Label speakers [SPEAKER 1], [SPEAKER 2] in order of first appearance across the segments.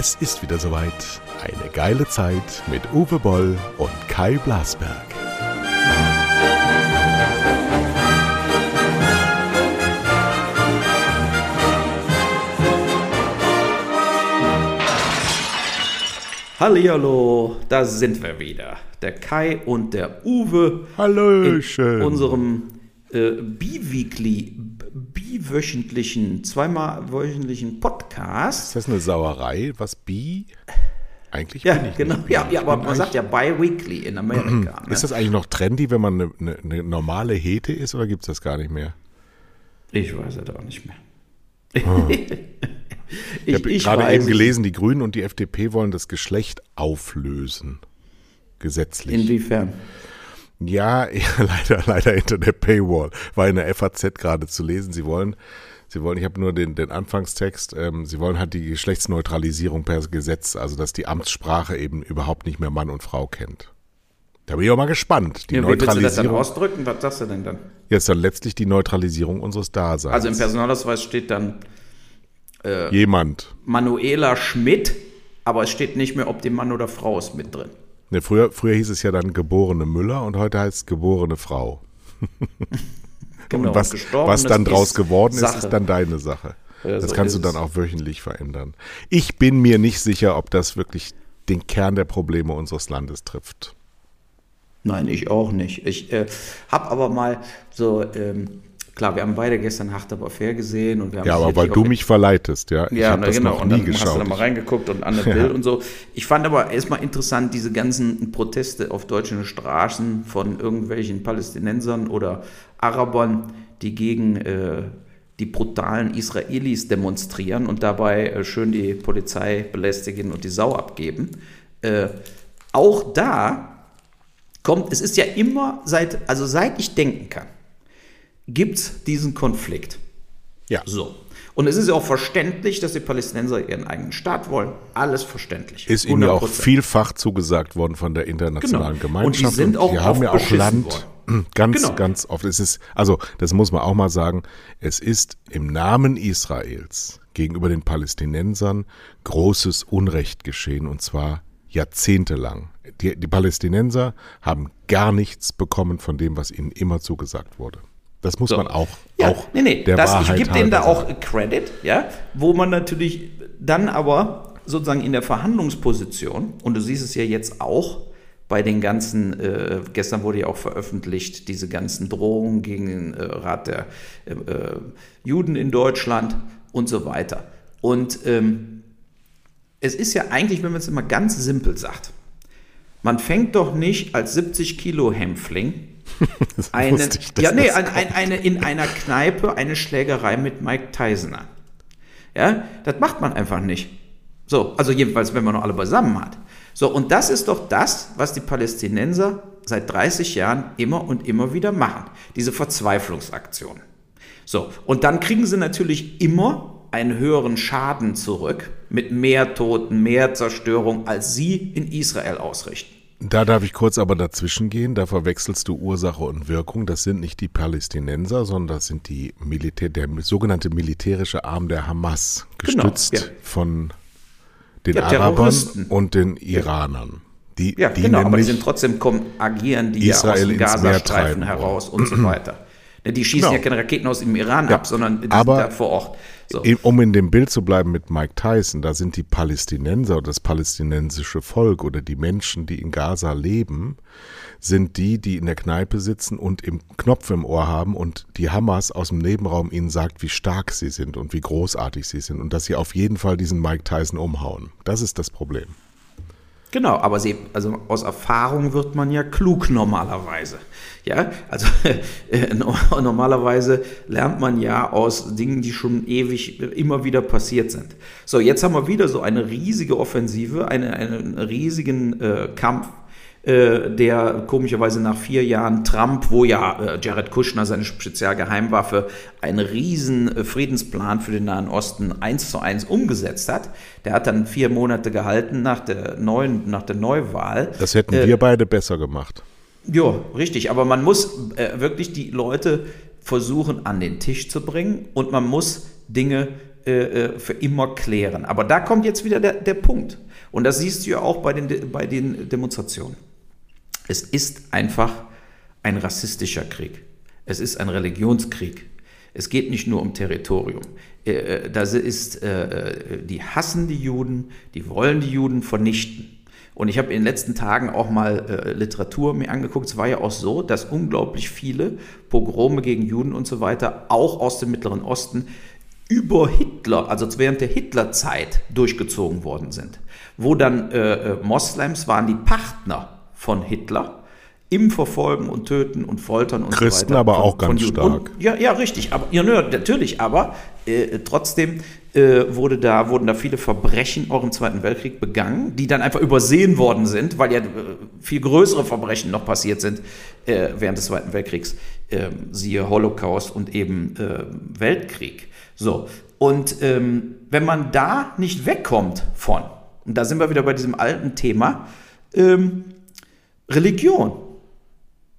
[SPEAKER 1] Es ist wieder soweit. Eine geile Zeit mit Uwe Boll und Kai Blasberg.
[SPEAKER 2] Hallihallo, da sind wir wieder. Der Kai und der Uwe
[SPEAKER 1] Hallöchen.
[SPEAKER 2] in unserem äh, Bi-Weekly, biwöchentlichen, zweimal wöchentlichen Podcast.
[SPEAKER 1] Ist das eine Sauerei? Was Bi? Eigentlich
[SPEAKER 2] Ja,
[SPEAKER 1] bin ich
[SPEAKER 2] genau.
[SPEAKER 1] nicht.
[SPEAKER 2] Ja, ja,
[SPEAKER 1] Ich
[SPEAKER 2] aber
[SPEAKER 1] bin
[SPEAKER 2] man sagt ja bi-weekly in Amerika. ne?
[SPEAKER 1] Ist das eigentlich noch trendy, wenn man eine, eine, eine normale Hete ist oder gibt es das gar nicht mehr?
[SPEAKER 2] Ich weiß es auch nicht mehr.
[SPEAKER 1] Ich, habe gerade eben
[SPEAKER 2] es.
[SPEAKER 1] gelesen, die Grünen und die FDP wollen das Geschlecht auflösen. Gesetzlich.
[SPEAKER 2] Inwiefern?
[SPEAKER 1] Ja, ja, leider, leider hinter der Paywall. War in der FAZ gerade zu lesen. Sie wollen, Sie wollen, ich habe nur den, den Anfangstext, ähm, Sie wollen halt die Geschlechtsneutralisierung per Gesetz, also dass die Amtssprache eben überhaupt nicht mehr Mann und Frau kennt. Da bin ich auch mal gespannt. Die
[SPEAKER 2] Ja, wie willst du das dann
[SPEAKER 1] Neutralisierung.
[SPEAKER 2] ausdrücken? Was sagst du denn dann?
[SPEAKER 1] Jetzt dann letztlich die Neutralisierung unseres Daseins.
[SPEAKER 2] Also im Personalausweis steht dann
[SPEAKER 1] Jemand.
[SPEAKER 2] Manuela Schmidt, aber es steht nicht mehr, ob die Mann oder Frau ist mit drin.
[SPEAKER 1] Ne, früher, früher hieß es ja dann geborene Müller und heute heißt es geborene Frau.
[SPEAKER 2] Genau,
[SPEAKER 1] und was, was dann draus geworden ist,
[SPEAKER 2] Sache.
[SPEAKER 1] ist dann deine Sache.
[SPEAKER 2] Ja,
[SPEAKER 1] das
[SPEAKER 2] so
[SPEAKER 1] kannst du dann auch wöchentlich verändern. Ich bin mir nicht sicher, ob das wirklich den Kern der Probleme unseres Landes trifft.
[SPEAKER 2] Nein, ich auch nicht. Ich äh, habe aber mal so, ähm, klar, wir haben beide gestern Hart aber fair gesehen und wir haben
[SPEAKER 1] Ja, aber weil du mich verleitest, ja. ich
[SPEAKER 2] Ja, na,
[SPEAKER 1] das
[SPEAKER 2] genau.
[SPEAKER 1] noch
[SPEAKER 2] und
[SPEAKER 1] nie
[SPEAKER 2] dann hast du
[SPEAKER 1] geschaut.
[SPEAKER 2] da mal reingeguckt und Anne Bill und so. Ich fand aber erstmal interessant, diese ganzen Proteste auf deutschen Straßen von irgendwelchen Palästinensern oder Arabern, die gegen äh, die brutalen Israelis demonstrieren und dabei äh, schön die Polizei belästigen und die Sau abgeben. Äh, auch da kommt, es ist ja immer seit, also seit ich denken kann, gibt es diesen Konflikt.
[SPEAKER 1] ja.
[SPEAKER 2] So. Und es ist ja auch verständlich, dass die Palästinenser ihren eigenen Staat wollen. Alles verständlich.
[SPEAKER 1] Ist ihnen ja auch
[SPEAKER 2] 100%.
[SPEAKER 1] vielfach zugesagt worden von der internationalen
[SPEAKER 2] Genau. Und die
[SPEAKER 1] Gemeinschaft.
[SPEAKER 2] sind auch
[SPEAKER 1] die haben ja auch Land. Ganz,
[SPEAKER 2] Genau.
[SPEAKER 1] ganz oft. Es ist, also, das muss man auch mal sagen, es ist im Namen Israels gegenüber den Palästinensern großes Unrecht geschehen und zwar jahrzehntelang. Die, die Palästinenser haben gar nichts bekommen von dem, was ihnen immer zugesagt wurde. Das muss
[SPEAKER 2] So.
[SPEAKER 1] man auch,
[SPEAKER 2] Ja,
[SPEAKER 1] auch
[SPEAKER 2] nee, nee, das, ich
[SPEAKER 1] Wahrheit
[SPEAKER 2] gebe denen da auch. Credit, ja, wo man natürlich dann aber sozusagen in der Verhandlungsposition, und du siehst es ja jetzt auch bei den ganzen, äh, gestern wurde ja auch veröffentlicht, diese ganzen Drohungen gegen den äh, Rat der äh, äh, Juden in Deutschland und so weiter. Und ähm, es ist ja eigentlich, wenn man es immer ganz simpel sagt, man fängt doch nicht als 70 Kilo Hämpfling
[SPEAKER 1] wusste ich,
[SPEAKER 2] ja, nee, ein, eine, in einer Kneipe eine Schlägerei mit Mike Tyson an. Ja, das macht man einfach nicht. So, also jedenfalls, wenn man noch alle beisammen hat. So, und das ist doch das, was die Palästinenser seit 30 Jahren immer und immer wieder machen. Diese Verzweiflungsaktion. So, und dann kriegen sie natürlich immer einen höheren Schaden zurück mit mehr Toten, mehr Zerstörung, als sie in Israel ausrichten.
[SPEAKER 1] Da darf ich kurz aber dazwischen gehen. Da verwechselst du Ursache und Wirkung. Das sind nicht die Palästinenser, sondern das sind die Militär, der sogenannte militärische Arm der Hamas,
[SPEAKER 2] Genau,
[SPEAKER 1] gestützt
[SPEAKER 2] ja.
[SPEAKER 1] von den
[SPEAKER 2] Ja,
[SPEAKER 1] Arabern und den Iranern. Die,
[SPEAKER 2] Ja,
[SPEAKER 1] die
[SPEAKER 2] genau, aber die sind trotzdem kommen, agieren die
[SPEAKER 1] Israel
[SPEAKER 2] ja aus dem Gazastreifen heraus und so weiter. Ne, Die schießen
[SPEAKER 1] Genau.
[SPEAKER 2] ja keine Raketen aus dem Iran
[SPEAKER 1] Ja,
[SPEAKER 2] ab, sondern die
[SPEAKER 1] aber-
[SPEAKER 2] sind da vor Ort. So.
[SPEAKER 1] um in dem Bild zu bleiben mit Mike Tyson, da sind die Palästinenser oder das palästinensische Volk oder die Menschen, die in Gaza leben, sind die, die in der Kneipe sitzen und im Knopf im Ohr haben und die Hamas aus dem Nebenraum ihnen sagt, wie stark sie sind und wie großartig sie sind und dass sie auf jeden Fall diesen Mike Tyson umhauen. Das ist das Problem.
[SPEAKER 2] Genau, aber sie, also aus Erfahrung wird man ja klug normalerweise. Ja, also äh, no- normalerweise lernt man ja aus Dingen, die schon ewig äh, immer wieder passiert sind. So, jetzt haben wir wieder so eine riesige Offensive, eine, einen riesigen äh, Kampf, äh, der komischerweise nach vier Jahren Trump, wo ja äh, Jared Kushner seine Spezialgeheimwaffe einen riesen äh, Friedensplan für den Nahen Osten eins zu eins umgesetzt hat. Der hat dann vier Monate gehalten nach der neuen, nach der Neuwahl.
[SPEAKER 1] Das hätten wir beide besser gemacht.
[SPEAKER 2] ja, richtig. Aber man muss äh, wirklich die Leute versuchen, an den Tisch zu bringen und man muss Dinge äh, für immer klären. Aber da kommt jetzt wieder der, der Punkt. Und das siehst du ja auch bei den, bei den Demonstrationen. Es ist einfach ein rassistischer Krieg. Es ist ein Religionskrieg. Es geht nicht nur um Territorium. Äh, das ist, die hassen die Juden, die wollen die Juden vernichten. Und ich habe in den letzten Tagen auch mal äh, Literatur mir angeguckt. Es war ja auch so, dass unglaublich viele Pogrome gegen Juden und so weiter auch aus dem Mittleren Osten über Hitler, also während der Hitlerzeit durchgezogen worden sind, wo dann äh, äh Moslems waren die Partner von Hitler im Verfolgen und Töten und Foltern und
[SPEAKER 1] Christen so weiter. aber auch ganz stark.
[SPEAKER 2] Und, ja, ja, richtig. Aber ja, natürlich, aber äh, trotzdem äh, wurde da, wurden da viele Verbrechen auch im Zweiten Weltkrieg begangen, die dann einfach übersehen worden sind, weil ja äh, viel größere Verbrechen noch passiert sind äh, während des Zweiten Weltkriegs. Ähm, siehe Holocaust und eben äh, Weltkrieg. So. Und ähm, wenn man da nicht wegkommt von, und da sind wir wieder bei diesem alten Thema, ähm, Religion.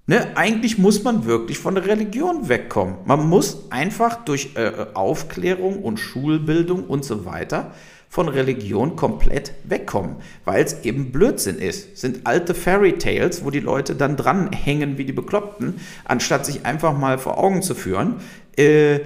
[SPEAKER 2] Ne, eigentlich muss man wirklich von der Religion wegkommen. Man muss einfach durch äh, Aufklärung und Schulbildung und so weiter von Religion komplett wegkommen, weil es eben Blödsinn ist. Es sind alte Fairy Tales, wo die Leute dann dranhängen wie die Bekloppten, anstatt sich einfach mal vor Augen zu führen. Äh,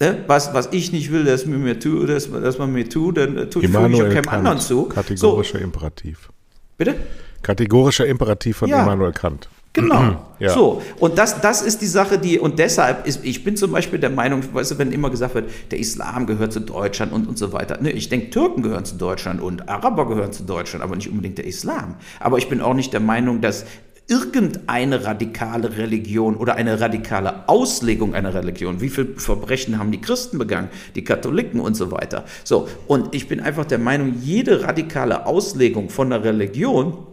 [SPEAKER 2] ne, was, was ich nicht will, dass man mir tut, dass, dass man mir tut, dann äh, tut
[SPEAKER 1] Immanuel ich auch keinem anderen zu. Kategorischer so. Imperativ.
[SPEAKER 2] Bitte?
[SPEAKER 1] Kategorischer Imperativ von ja. Immanuel Kant.
[SPEAKER 2] Genau. Ja. So. Und das, das ist die Sache, die, und deshalb ist, ich bin zum Beispiel der Meinung, weißt du, wenn immer gesagt wird, der Islam gehört zu Deutschland und, und so weiter. Ne, ich denke, Türken gehören zu Deutschland und Araber gehören zu Deutschland, aber nicht unbedingt der Islam. Aber ich bin auch nicht der Meinung, dass irgendeine radikale Religion oder eine radikale Auslegung einer Religion. Wie viele Verbrechen haben die Christen begangen, die Katholiken und so weiter. So, und ich bin einfach der Meinung, jede radikale Auslegung von der Religion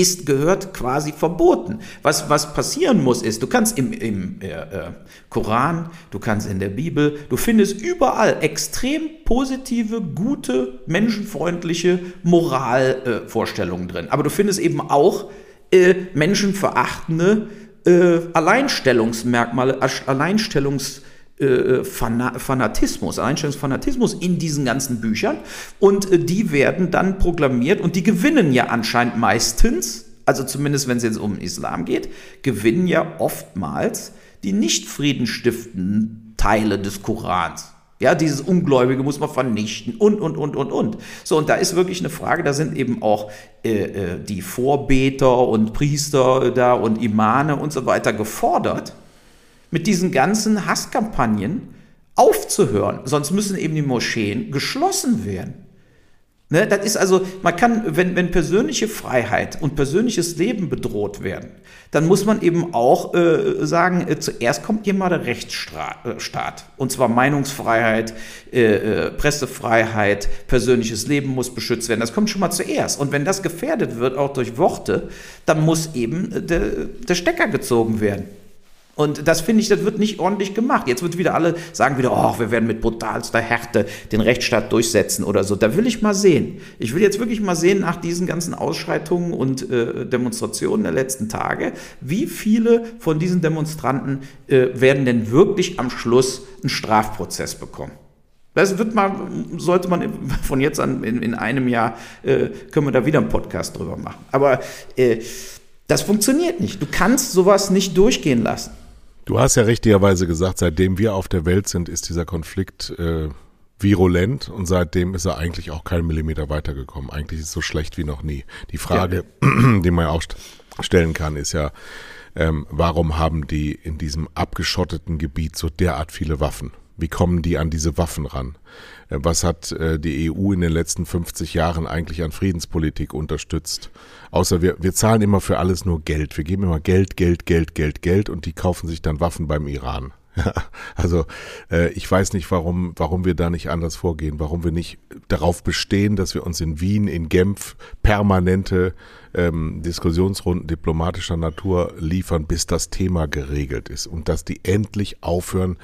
[SPEAKER 2] ist, gehört quasi verboten. Was, was passieren muss, ist, du kannst im, im äh, äh, Koran, du kannst in der Bibel, du findest überall extrem positive, gute, menschenfreundliche Moralvorstellungen äh, drin. Aber du findest eben auch äh, menschenverachtende äh, Alleinstellungsmerkmale, Alleinstellungsmerkmale, äh, Fanatismus, Einstellungsfanatismus in diesen ganzen Büchern und äh, die werden dann proklamiert und die gewinnen ja anscheinend meistens, also zumindest wenn es jetzt um Islam geht, gewinnen ja oftmals die nicht friedenstiftenden Teile des Korans. Ja, dieses Ungläubige muss man vernichten und, und, und, und, und. So, und da ist wirklich eine Frage, da sind eben auch äh, äh die Vorbeter und Priester da und Imane und so weiter gefordert, mit diesen ganzen Hasskampagnen aufzuhören. Sonst müssen eben die Moscheen geschlossen werden. Ne, das ist also, man kann, wenn, wenn persönliche Freiheit und persönliches Leben bedroht werden, dann muss man eben auch äh, sagen, äh, zuerst kommt hier mal der Rechtsstaat. Äh, und zwar Meinungsfreiheit, äh, äh, Pressefreiheit, persönliches Leben muss beschützt werden. Das kommt schon mal zuerst. Und wenn das gefährdet wird, auch durch Worte, dann muss eben äh, der, der Stecker gezogen werden. Und das finde ich, das wird nicht ordentlich gemacht. Jetzt wird wieder alle sagen wieder, oh, wir werden mit brutalster Härte den Rechtsstaat durchsetzen oder so. Da will ich mal sehen. Ich will jetzt wirklich mal sehen nach diesen ganzen Ausschreitungen und äh, Demonstrationen der letzten Tage, wie viele von diesen Demonstranten äh, werden denn wirklich am Schluss einen Strafprozess bekommen. Das wird mal, sollte man von jetzt an in, in einem Jahr, äh, können wir da wieder einen Podcast drüber machen. Aber äh, das funktioniert nicht. Du kannst sowas nicht durchgehen lassen.
[SPEAKER 1] Du hast ja richtigerweise gesagt, seitdem wir auf der Welt sind, ist dieser Konflikt äh, virulent und seitdem ist er eigentlich auch keinen Millimeter weitergekommen. Eigentlich ist es so schlecht wie noch nie. Die Frage, ja. die man ja auch stellen kann, ist ja, ähm, warum haben die in diesem abgeschotteten Gebiet so derart viele Waffen? Wie kommen die an diese Waffen ran? Äh, was hat äh, die EU in den letzten 50 Jahren eigentlich an Friedenspolitik unterstützt? Außer wir, wir zahlen immer für alles nur Geld. Wir geben immer Geld, Geld, Geld, Geld, Geld und die kaufen sich dann Waffen beim Iran. also äh, ich weiß nicht, warum, warum wir da nicht anders vorgehen, warum wir nicht darauf bestehen, dass wir uns in Wien, in Genf permanente ähm, Diskussionsrunden diplomatischer Natur liefern, bis das Thema geregelt ist und dass die endlich aufhören,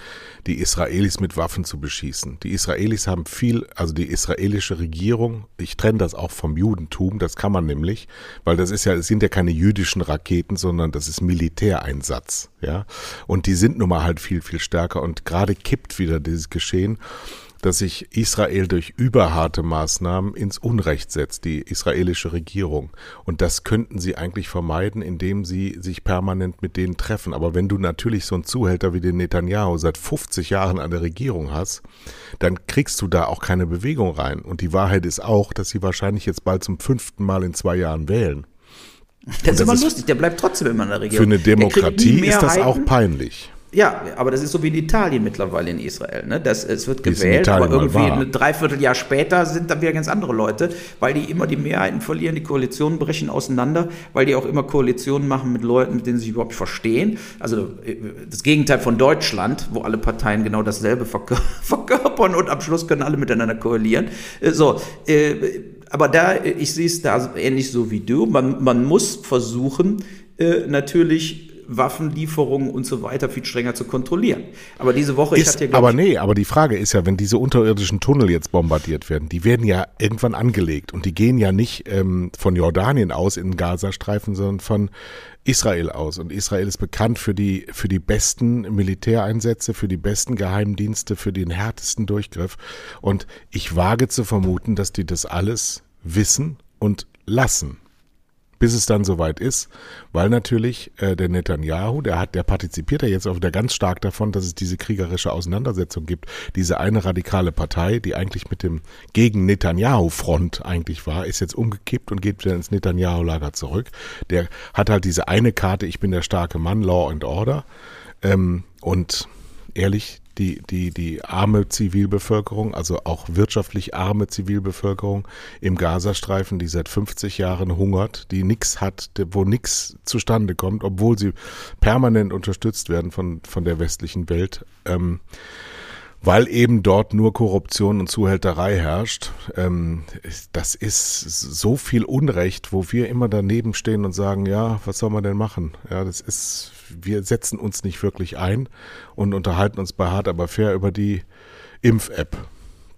[SPEAKER 1] die Israelis mit Waffen zu beschießen. Die Israelis haben viel, also die israelische Regierung, ich trenne das auch vom Judentum, das kann man nämlich, weil das ist ja, es sind ja keine jüdischen Raketen, sondern das ist Militäreinsatz, ja. Und die sind nun mal halt viel, viel stärker und gerade kippt wieder dieses Geschehen dass sich Israel durch überharte Maßnahmen ins Unrecht setzt, die israelische Regierung. Und das könnten sie eigentlich vermeiden, indem sie sich permanent mit denen treffen. Aber wenn du natürlich so einen Zuhälter wie den Netanyahu seit 50 Jahren an der Regierung hast, dann kriegst du da auch keine Bewegung rein. Und die Wahrheit ist auch, dass sie wahrscheinlich jetzt bald zum fünften Mal in zwei Jahren wählen.
[SPEAKER 2] Das ist immer lustig, der bleibt trotzdem immer in der Regierung.
[SPEAKER 1] Für eine Demokratie ist das auch peinlich.
[SPEAKER 2] Ja, aber das ist so wie in Italien mittlerweile in Israel. Ne? Das, es wird gewählt, aber irgendwie ein Dreivierteljahr später sind dann wieder ganz andere Leute, weil die immer die Mehrheiten verlieren, die Koalitionen brechen auseinander, weil die auch immer Koalitionen machen mit Leuten, mit denen sie sich überhaupt verstehen. Also äh, das Gegenteil von Deutschland, wo alle Parteien genau dasselbe verkörpern und am Schluss können alle miteinander koalieren. Äh, so, äh, aber da, ich sehe es da ähnlich so wie du. Man, man muss versuchen, natürlich Waffenlieferungen und so weiter viel strenger zu kontrollieren. Aber diese Woche,
[SPEAKER 1] ist, ich hatte ja, Aber nee, aber die Frage ist ja, wenn diese unterirdischen Tunnel jetzt bombardiert werden, die werden ja irgendwann angelegt und die gehen ja nicht ähm, von Jordanien aus in den Gazastreifen, sondern von Israel aus. Und Israel ist bekannt für die, für die besten Militäreinsätze, für die besten Geheimdienste, für den härtesten Durchgriff. Und ich wage zu vermuten, dass die das alles wissen und lassen bis es dann soweit ist, weil natürlich äh, der Netanyahu, der hat, der partizipiert ja jetzt auch wieder ganz stark davon, dass es diese kriegerische Auseinandersetzung gibt. Diese eine radikale Partei, die eigentlich mit dem gegen Netanyahu-Front eigentlich war, ist jetzt umgekippt und geht wieder ins Netanyahu-Lager zurück. Der hat halt diese eine Karte, ich bin der starke Mann, Law and Order. Ähm, und ehrlich, die, die, die arme Zivilbevölkerung, also auch wirtschaftlich arme Zivilbevölkerung im Gazastreifen, die seit 50 Jahren hungert, die nichts hat, wo nichts zustande kommt, obwohl sie permanent unterstützt werden von, von der westlichen Welt. Ähm, weil eben dort nur Korruption und Zuhälterei herrscht. Ähm, das ist so viel Unrecht, wo wir immer daneben stehen und sagen, ja, was soll man denn machen? Ja, das ist wir setzen uns nicht wirklich ein und unterhalten uns bei Hart aber fair über die Impf-App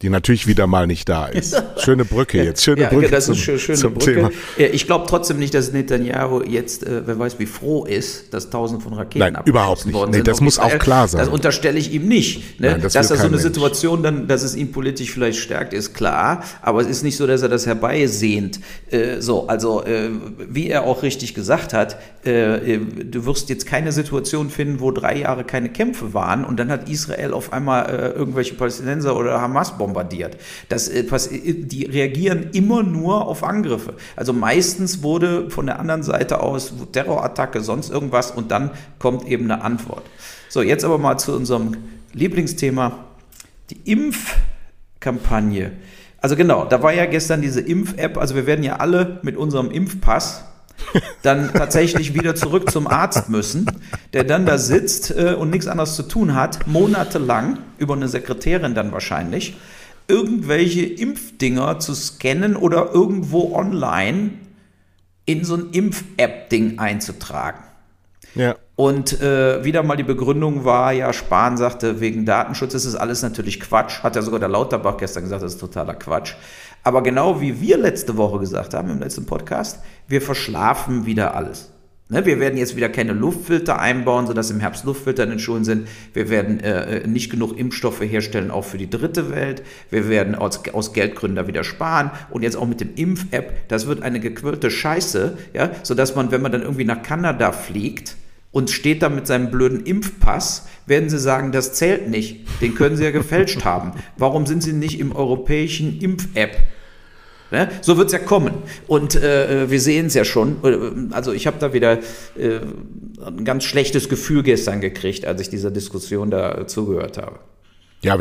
[SPEAKER 1] die natürlich wieder mal nicht da ist. Schöne Brücke jetzt, schöne ja, Brücke
[SPEAKER 2] das zum, ist schöne, schöne zum Brücke. Thema. Ich glaube trotzdem nicht, dass Netanyahu jetzt, äh, wer weiß, wie froh ist, dass tausend von Raketen
[SPEAKER 1] Nein, überhaupt nicht. Nee, das muss auch klar sein.
[SPEAKER 2] Das unterstelle ich ihm nicht. Ne? Nein, das dass er so eine Mensch. Situation dann, dass es ihn politisch vielleicht stärkt, ist klar. Aber es ist nicht so, dass er das herbeisehnt. Äh, so, also äh, wie er auch richtig gesagt hat, äh, äh, du wirst jetzt keine Situation finden, wo drei Jahre keine Kämpfe waren und dann hat Israel auf einmal äh, irgendwelche Palästinenser oder Hamas bombardiert. Das, äh, äh, die reagieren immer nur auf Angriffe. Also meistens wurde von der anderen Seite aus Terrorattacke, sonst irgendwas und dann kommt eben eine Antwort. So, jetzt aber mal zu unserem Lieblingsthema, die Impfkampagne. Also genau, da war ja gestern diese Impf-App, also wir werden ja alle mit unserem Impfpass dann tatsächlich wieder zurück zum Arzt müssen, der dann da sitzt äh, und nichts anderes zu tun hat, monatelang, über eine Sekretärin dann wahrscheinlich, irgendwelche Impfdinger zu scannen oder irgendwo online in so ein Impf-App-Ding einzutragen. Ja. Und äh, wieder mal die Begründung war ja, Spahn sagte, wegen Datenschutz ist es alles natürlich Quatsch. Hat ja sogar der Lauterbach gestern gesagt, das ist totaler Quatsch. Aber genau wie wir letzte Woche gesagt haben im letzten Podcast, wir verschlafen wieder alles. Ne, wir werden jetzt wieder keine Luftfilter einbauen, sodass im Herbst Luftfilter in den Schulen sind. Wir werden äh, äh, nicht genug Impfstoffe herstellen, auch für die dritte Welt. Wir werden aus, aus Geldgründen wieder sparen. Und jetzt auch mit dem Impf-App, das wird eine gequirlte Scheiße, ja, sodass man, wenn man dann irgendwie nach Kanada fliegt, und steht da mit seinem blöden Impfpass, werden Sie sagen, das zählt nicht. Den können Sie ja gefälscht haben. Warum sind Sie nicht im europäischen Impf-App? Ne? So wird es ja kommen. Und äh, wir sehen es ja schon. Also ich habe da wieder äh, ein ganz schlechtes Gefühl gestern gekriegt, als ich dieser Diskussion da zugehört habe.
[SPEAKER 1] Ja,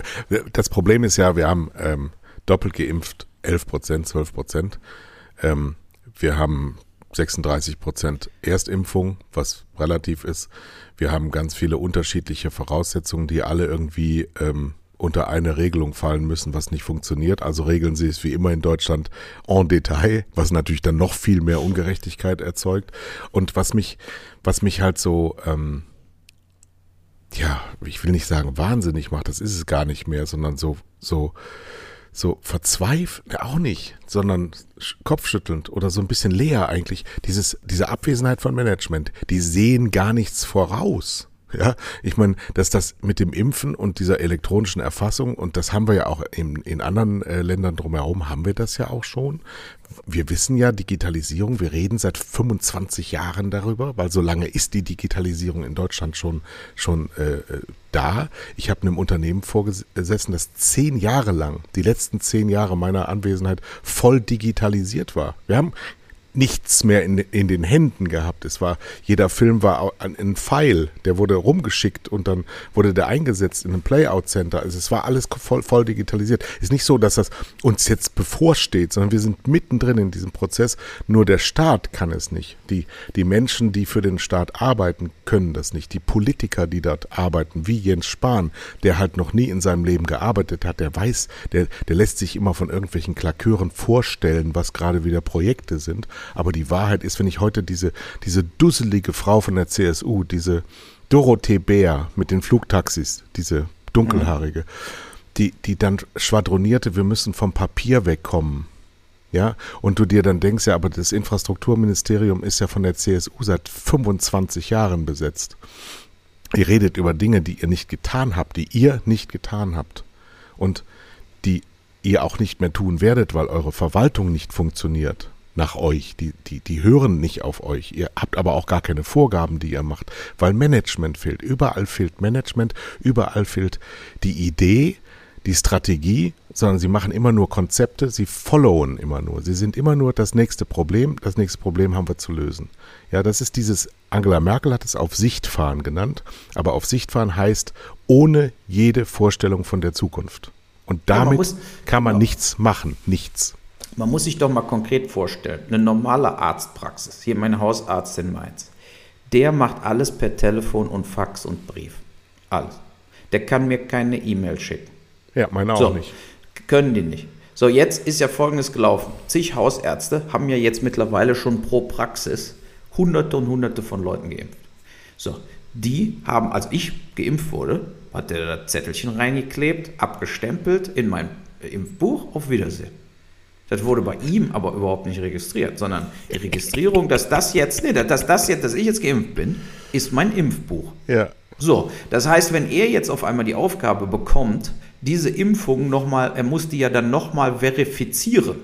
[SPEAKER 1] das Problem ist ja, wir haben ähm, doppelt geimpft 11 Prozent, 12 Prozent. Ähm, wir haben 36 Prozent Erstimpfung, was relativ ist. Wir haben ganz viele unterschiedliche Voraussetzungen, die alle irgendwie ähm, unter eine Regelung fallen müssen, was nicht funktioniert. Also regeln sie es wie immer in Deutschland en Detail, was natürlich dann noch viel mehr Ungerechtigkeit erzeugt. Und was mich, was mich halt so, ähm, ja, ich will nicht sagen wahnsinnig macht, das ist es gar nicht mehr, sondern so, so, so verzweifelt, auch nicht, sondern kopfschüttelnd oder so ein bisschen leer eigentlich. Dieses, diese Abwesenheit von Management, die sehen gar nichts voraus. Ja, ich meine, dass das mit dem Impfen und dieser elektronischen Erfassung, und das haben wir ja auch in, in anderen äh, Ländern drumherum, haben wir das ja auch schon. Wir wissen ja, Digitalisierung, wir reden seit 25 Jahren darüber, weil so lange ist die Digitalisierung in Deutschland schon, schon äh, äh da. Ich habe einem Unternehmen vorgesessen, das zehn Jahre lang, die letzten zehn Jahre meiner Anwesenheit voll digitalisiert war. Wir haben nichts mehr in, in den Händen gehabt. Es war, jeder Film war ein, ein Pfeil, der wurde rumgeschickt und dann wurde der eingesetzt in einem Playout-Center. Also es war alles voll, voll digitalisiert. Ist nicht so, dass das uns jetzt bevorsteht, sondern wir sind mittendrin in diesem Prozess. Nur der Staat kann es nicht. Die, die Menschen, die für den Staat arbeiten, können das nicht. Die Politiker, die dort arbeiten, wie Jens Spahn, der halt noch nie in seinem Leben gearbeitet hat, der weiß, der, der lässt sich immer von irgendwelchen Klakören vorstellen, was gerade wieder Projekte sind. Aber die Wahrheit ist, wenn ich heute diese, diese dusselige Frau von der CSU, diese Dorothee Bär mit den Flugtaxis, diese dunkelhaarige, mhm. die, die dann schwadronierte, wir müssen vom Papier wegkommen. Ja, und du dir dann denkst, ja, aber das Infrastrukturministerium ist ja von der CSU seit 25 Jahren besetzt. Ihr redet über Dinge, die ihr nicht getan habt, die ihr nicht getan habt. Und die ihr auch nicht mehr tun werdet, weil eure Verwaltung nicht funktioniert nach euch. Die, die, die hören nicht auf euch. Ihr habt aber auch gar keine Vorgaben, die ihr macht, weil Management fehlt. Überall fehlt Management, überall fehlt die Idee, die Strategie, sondern sie machen immer nur Konzepte, sie followen immer nur. Sie sind immer nur das nächste Problem, das nächste Problem haben wir zu lösen. Ja, das ist dieses, Angela Merkel hat es auf Sicht fahren genannt, aber auf Sicht fahren heißt ohne jede Vorstellung von der Zukunft. Und damit ja, muss, kann man genau. nichts machen, nichts.
[SPEAKER 2] Man muss sich doch mal konkret vorstellen, eine normale Arztpraxis, hier mein Hausarzt in Mainz, der macht alles per Telefon und Fax und Brief. Alles. Der kann mir keine E-Mail schicken.
[SPEAKER 1] Ja, meine auch so, nicht.
[SPEAKER 2] Können die nicht. So, jetzt ist ja Folgendes gelaufen. Zig Hausärzte haben ja jetzt mittlerweile schon pro Praxis hunderte und hunderte von Leuten geimpft. So, die haben, als ich geimpft wurde, hat der das Zettelchen reingeklebt, abgestempelt in mein Impfbuch, auf Wiedersehen. Das wurde bei ihm aber überhaupt nicht registriert, sondern die Registrierung, dass das jetzt, nee, dass das jetzt, dass ich jetzt geimpft bin, ist mein Impfbuch.
[SPEAKER 1] Ja.
[SPEAKER 2] So, das heißt, wenn er jetzt auf einmal die Aufgabe bekommt, diese Impfung nochmal, er muss die ja dann nochmal verifizieren,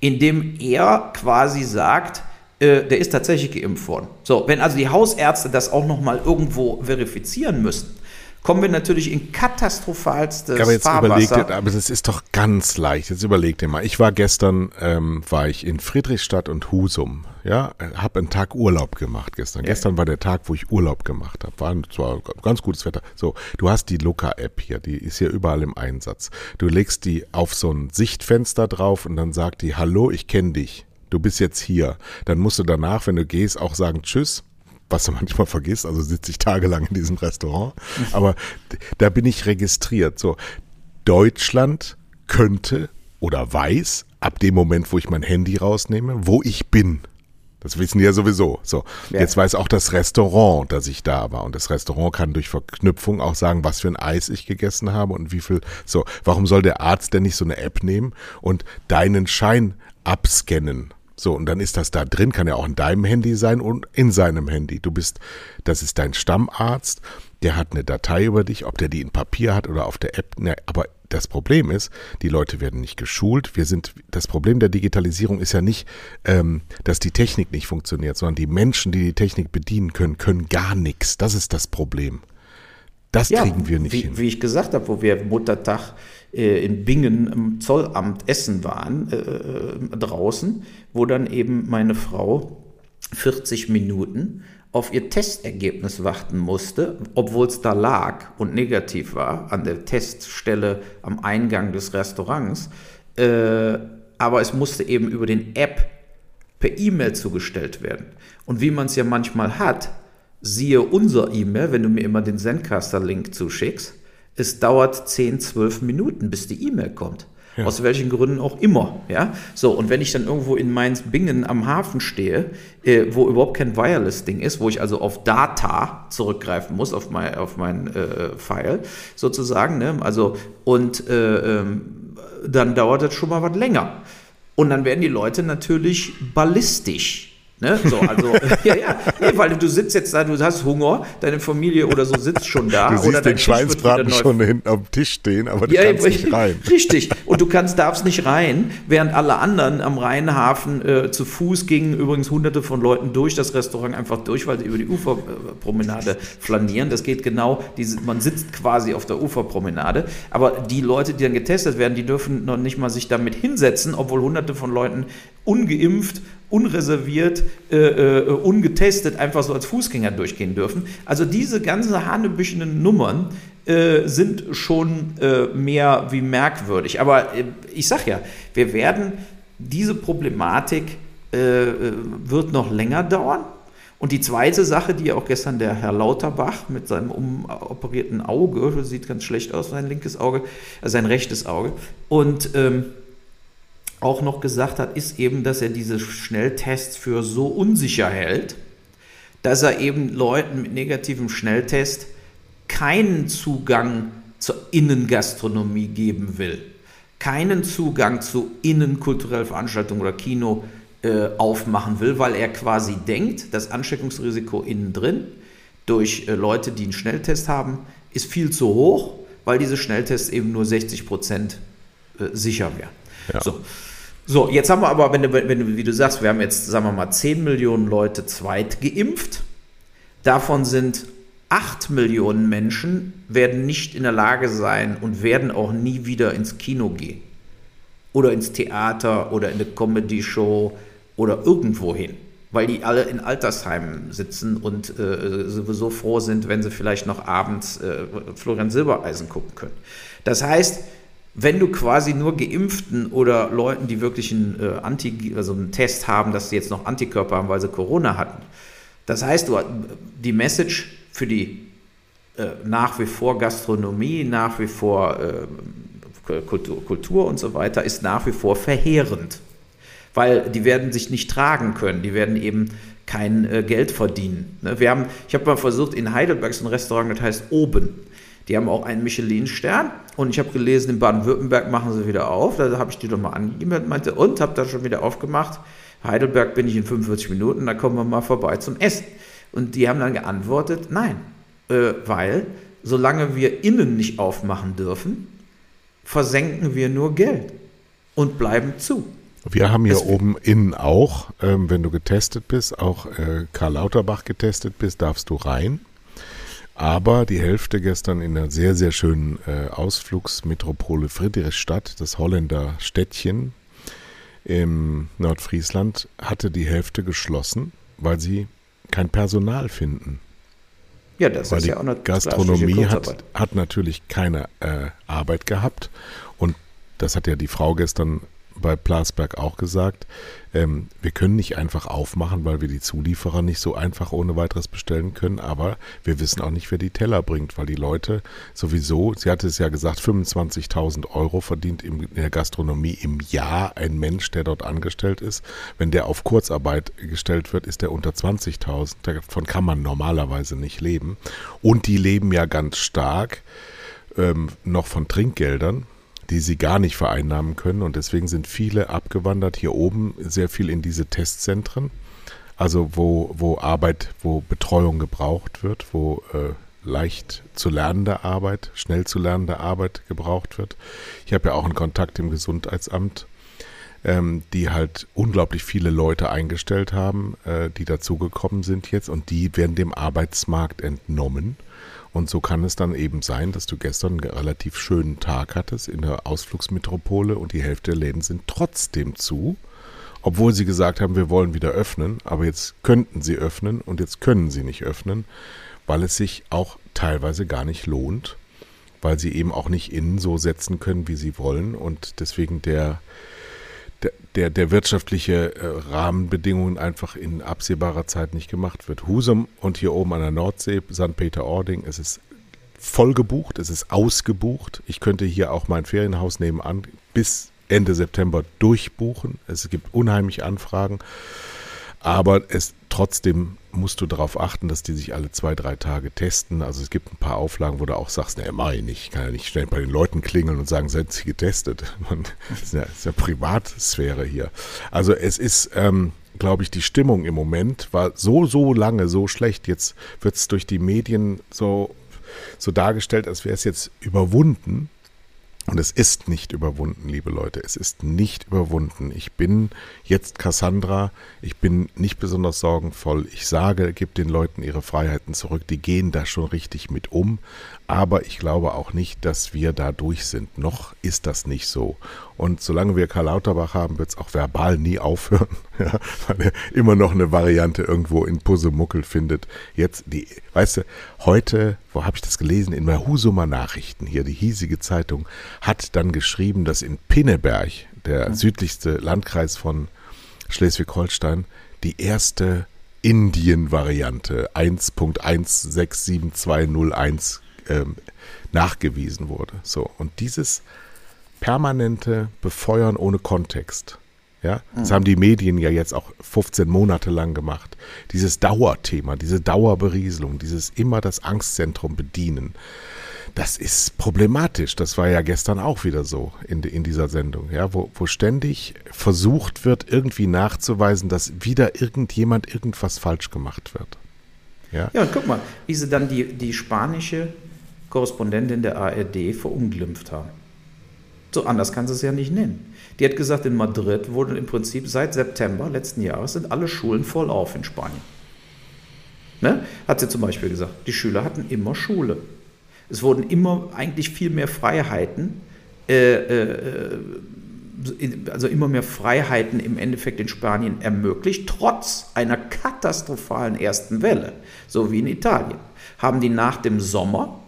[SPEAKER 2] indem er quasi sagt, äh, der ist tatsächlich geimpft worden. So, wenn also die Hausärzte das auch nochmal irgendwo verifizieren müssen, kommen wir natürlich in katastrophalstes
[SPEAKER 1] aber jetzt Fahrwasser. Überleg, aber das ist doch ganz leicht. Jetzt überleg dir mal. Ich war gestern, ähm, war ich in Friedrichstadt und Husum. Ja, habe einen Tag Urlaub gemacht gestern. Ja. Gestern war der Tag, wo ich Urlaub gemacht habe. War zwar ganz gutes Wetter. So, du hast die Luca-App hier, die ist hier überall im Einsatz. Du legst die auf so ein Sichtfenster drauf und dann sagt die, hallo, ich kenne dich. Du bist jetzt hier. Dann musst du danach, wenn du gehst, auch sagen Tschüss was du manchmal vergisst, also sitze ich tagelang in diesem Restaurant, aber da bin ich registriert. So, Deutschland könnte oder weiß ab dem Moment, wo ich mein Handy rausnehme, wo ich bin. Das wissen die ja sowieso. So, ja. jetzt weiß auch das Restaurant, dass ich da war. Und das Restaurant kann durch Verknüpfung auch sagen, was für ein Eis ich gegessen habe und wie viel. So, warum soll der Arzt denn nicht so eine App nehmen und deinen Schein abscannen? So, und dann ist das da drin, kann ja auch in deinem Handy sein und in seinem Handy. Du bist, das ist dein Stammarzt, der hat eine Datei über dich, ob der die in Papier hat oder auf der App. Ne, aber das Problem ist, die Leute werden nicht geschult. Wir sind, das Problem der Digitalisierung ist ja nicht, ähm, dass die Technik nicht funktioniert, sondern die Menschen, die die Technik bedienen können, können gar nichts. Das ist das Problem. Das ja, kriegen wir nicht
[SPEAKER 2] wie,
[SPEAKER 1] hin.
[SPEAKER 2] Wie ich gesagt habe, wo wir Muttertag äh, in Bingen im Zollamt essen waren, äh, äh, draußen, wo dann eben meine Frau 40 Minuten auf ihr Testergebnis warten musste, obwohl es da lag und negativ war, an der Teststelle am Eingang des Restaurants. Äh, aber es musste eben über den App per E-Mail zugestellt werden. Und wie man es ja manchmal hat, siehe unser E-Mail, wenn du mir immer den Zencaster-Link zuschickst, es dauert 10, 12 Minuten, bis die E-Mail kommt. Ja. Aus welchen Gründen auch immer. Ja? So, und wenn ich dann irgendwo in Mainz-Bingen am Hafen stehe, äh, wo überhaupt kein Wireless-Ding ist, wo ich also auf Data zurückgreifen muss, auf mein, auf mein äh, File sozusagen, ne? also, und äh, ähm, dann dauert das schon mal was länger. Und dann werden die Leute natürlich ballistisch Ne? So, also, ja, ja, nee, weil du sitzt jetzt da, du hast Hunger, deine Familie oder so sitzt schon da.
[SPEAKER 1] Du siehst
[SPEAKER 2] oder
[SPEAKER 1] den Schweinsbraten schon hinten am Tisch stehen, aber du
[SPEAKER 2] ja,
[SPEAKER 1] kannst nicht rein.
[SPEAKER 2] Richtig. Und du kannst, darfst nicht rein, während alle anderen am Rheinhafen äh, zu Fuß gingen übrigens hunderte von Leuten durch das Restaurant einfach durch, weil sie über die Uferpromenade flanieren. Das geht genau, diese, man sitzt quasi auf der Uferpromenade. Aber die Leute, die dann getestet werden, die dürfen noch nicht mal sich damit hinsetzen, obwohl hunderte von Leuten ungeimpft unreserviert, äh, äh, ungetestet einfach so als Fußgänger durchgehen dürfen. Also diese ganzen hanebüchenen Nummern äh, sind schon äh, mehr wie merkwürdig. Aber äh, ich sage ja, wir werden diese Problematik wird noch länger dauern. Und die zweite Sache, die auch gestern der Herr Lauterbach mit seinem umoperierten Auge, sieht ganz schlecht aus, sein linkes Auge, sein rechtes Auge, und ähm, auch noch gesagt hat, ist eben, dass er diese Schnelltests für so unsicher hält, dass er eben Leuten mit negativem Schnelltest keinen Zugang zur Innengastronomie geben will, keinen Zugang zu innenkulturellen Veranstaltungen oder Kino äh, aufmachen will, weil er quasi denkt, das Ansteckungsrisiko innen drin durch äh, Leute, die einen Schnelltest haben, ist viel zu hoch, weil diese Schnelltests eben nur 60 Prozent äh, sicher wären. Ja. So. So, jetzt haben wir aber, wenn wenn wie du sagst, wir haben jetzt, sagen wir mal, 10 Millionen Leute zweit geimpft. Davon sind 8 Millionen Menschen werden nicht in der Lage sein und werden auch nie wieder ins Kino gehen. Oder ins Theater oder in eine Comedy-Show oder irgendwo hin. Weil die alle in Altersheimen sitzen und äh, sowieso froh sind, wenn sie vielleicht noch abends äh, Florian Silbereisen gucken können. Das heißt, wenn du quasi nur Geimpften oder Leuten, die wirklich einen, äh, Anti, also einen Test haben, dass sie jetzt noch Antikörper haben, weil sie Corona hatten. Das heißt, du, die Message für die äh, nach wie vor Gastronomie, nach wie vor äh, Kultur, Kultur und so weiter ist nach wie vor verheerend. Weil die werden sich nicht tragen können, die werden eben kein äh, Geld verdienen. Ne? Wir haben, ich habe mal versucht, in Heidelberg ist ein Restaurant, das heißt Oben. Die haben auch einen Michelin-Stern und ich habe gelesen, in Baden-Württemberg machen sie wieder auf. Da habe ich die doch mal angegeben meinte, und habe da schon wieder aufgemacht. Heidelberg bin ich in 45 Minuten, da kommen wir mal vorbei zum Essen. Und die haben dann geantwortet, nein, äh, weil solange wir innen nicht aufmachen dürfen, versenken wir nur Geld und bleiben zu.
[SPEAKER 1] Wir haben hier Deswegen. oben innen auch, ähm, wenn du getestet bist, auch äh, Karl Lauterbach getestet bist, darfst du rein. Aber die Hälfte gestern in einer sehr, sehr schönen äh, Ausflugsmetropole Friedrichstadt, das Holländer Städtchen im Nordfriesland, hatte die Hälfte geschlossen, weil sie kein Personal finden.
[SPEAKER 2] Ja, das
[SPEAKER 1] weil
[SPEAKER 2] ist
[SPEAKER 1] die
[SPEAKER 2] ja auch eine
[SPEAKER 1] Gastronomie hat, hat natürlich keine äh, Arbeit gehabt. Und das hat ja die Frau gestern bei Plasberg auch gesagt, ähm, wir können nicht einfach aufmachen, weil wir die Zulieferer nicht so einfach ohne weiteres bestellen können, aber wir wissen auch nicht, wer die Teller bringt, weil die Leute sowieso, sie hatte es ja gesagt, 25.000 Euro verdient in der Gastronomie im Jahr ein Mensch, der dort angestellt ist. Wenn der auf Kurzarbeit gestellt wird, ist der unter 20.000. Davon kann man normalerweise nicht leben. Und die leben ja ganz stark ähm, noch von Trinkgeldern die sie gar nicht vereinnahmen können. Und deswegen sind viele abgewandert hier oben sehr viel in diese Testzentren. Also wo, wo Arbeit, wo Betreuung gebraucht wird, wo äh, leicht zu lernende Arbeit, schnell zu lernende Arbeit gebraucht wird. Ich habe ja auch einen Kontakt im Gesundheitsamt, ähm, die halt unglaublich viele Leute eingestellt haben, äh, die dazugekommen sind jetzt und die werden dem Arbeitsmarkt entnommen. Und so kann es dann eben sein, dass du gestern einen relativ schönen Tag hattest in der Ausflugsmetropole und die Hälfte der Läden sind trotzdem zu, obwohl sie gesagt haben, wir wollen wieder öffnen, aber jetzt könnten sie öffnen und jetzt können sie nicht öffnen, weil es sich auch teilweise gar nicht lohnt, weil sie eben auch nicht innen so setzen können, wie sie wollen. Und deswegen der der, der wirtschaftliche äh, Rahmenbedingungen einfach in absehbarer Zeit nicht gemacht wird. Husum und hier oben an der Nordsee, St. Peter-Ording, es ist voll gebucht, es ist ausgebucht. Ich könnte hier auch mein Ferienhaus nebenan bis Ende September durchbuchen. Es gibt unheimlich Anfragen. Aber es trotzdem musst du darauf achten, dass die sich alle zwei, drei Tage testen. Also es gibt ein paar Auflagen, wo du auch sagst, ne, mach ich nicht. Ich kann ja nicht schnell bei den Leuten klingeln und sagen, sind sie getestet. Das ist ja, ist ja Privatsphäre hier. Also es ist, ähm, glaube ich, die Stimmung im Moment war so, so lange so schlecht. Jetzt wird es durch die Medien so, so dargestellt, als wäre es jetzt überwunden. Und es ist nicht überwunden, liebe Leute. Es ist nicht überwunden. Ich bin jetzt Cassandra. Ich bin nicht besonders sorgenvoll. Ich sage, gib den Leuten ihre Freiheiten zurück. Die gehen da schon richtig mit um. Aber ich glaube auch nicht, dass wir da durch sind. Noch ist das nicht so. Und solange wir Karl Lauterbach haben, wird es auch verbal nie aufhören, ja, weil er immer noch eine Variante irgendwo in Pusemuckel findet. Jetzt, die, weißt du, heute, wo habe ich das gelesen? In der Husumer Nachrichten, hier die hiesige Zeitung, hat dann geschrieben, dass in Pinneberg, der mhm. südlichste Landkreis von Schleswig-Holstein, die erste Indien-Variante 1.167201 ähm, nachgewiesen wurde. So, und dieses permanente Befeuern ohne Kontext. Ja, das mhm. haben die Medien ja jetzt auch 15 Monate lang gemacht. Dieses Dauerthema, diese Dauerberieselung, dieses immer das Angstzentrum bedienen, das ist problematisch. Das war ja gestern auch wieder so in, in dieser Sendung, ja, wo, wo ständig versucht wird, irgendwie nachzuweisen, dass wieder irgendjemand irgendwas falsch gemacht wird.
[SPEAKER 2] Ja, ja und guck mal, wie sie dann die, die spanische Korrespondentin der ARD verunglimpft haben. So anders kann sie es ja nicht nennen. Die hat gesagt, in Madrid wurden im Prinzip seit September letzten Jahres sind alle Schulen voll auf in Spanien. Ne? Hat sie zum Beispiel gesagt. Die Schüler hatten immer Schule. Es wurden immer eigentlich viel mehr Freiheiten, äh, äh, also immer mehr Freiheiten im Endeffekt in Spanien ermöglicht, trotz einer katastrophalen ersten Welle, so wie in Italien. Haben die nach dem Sommer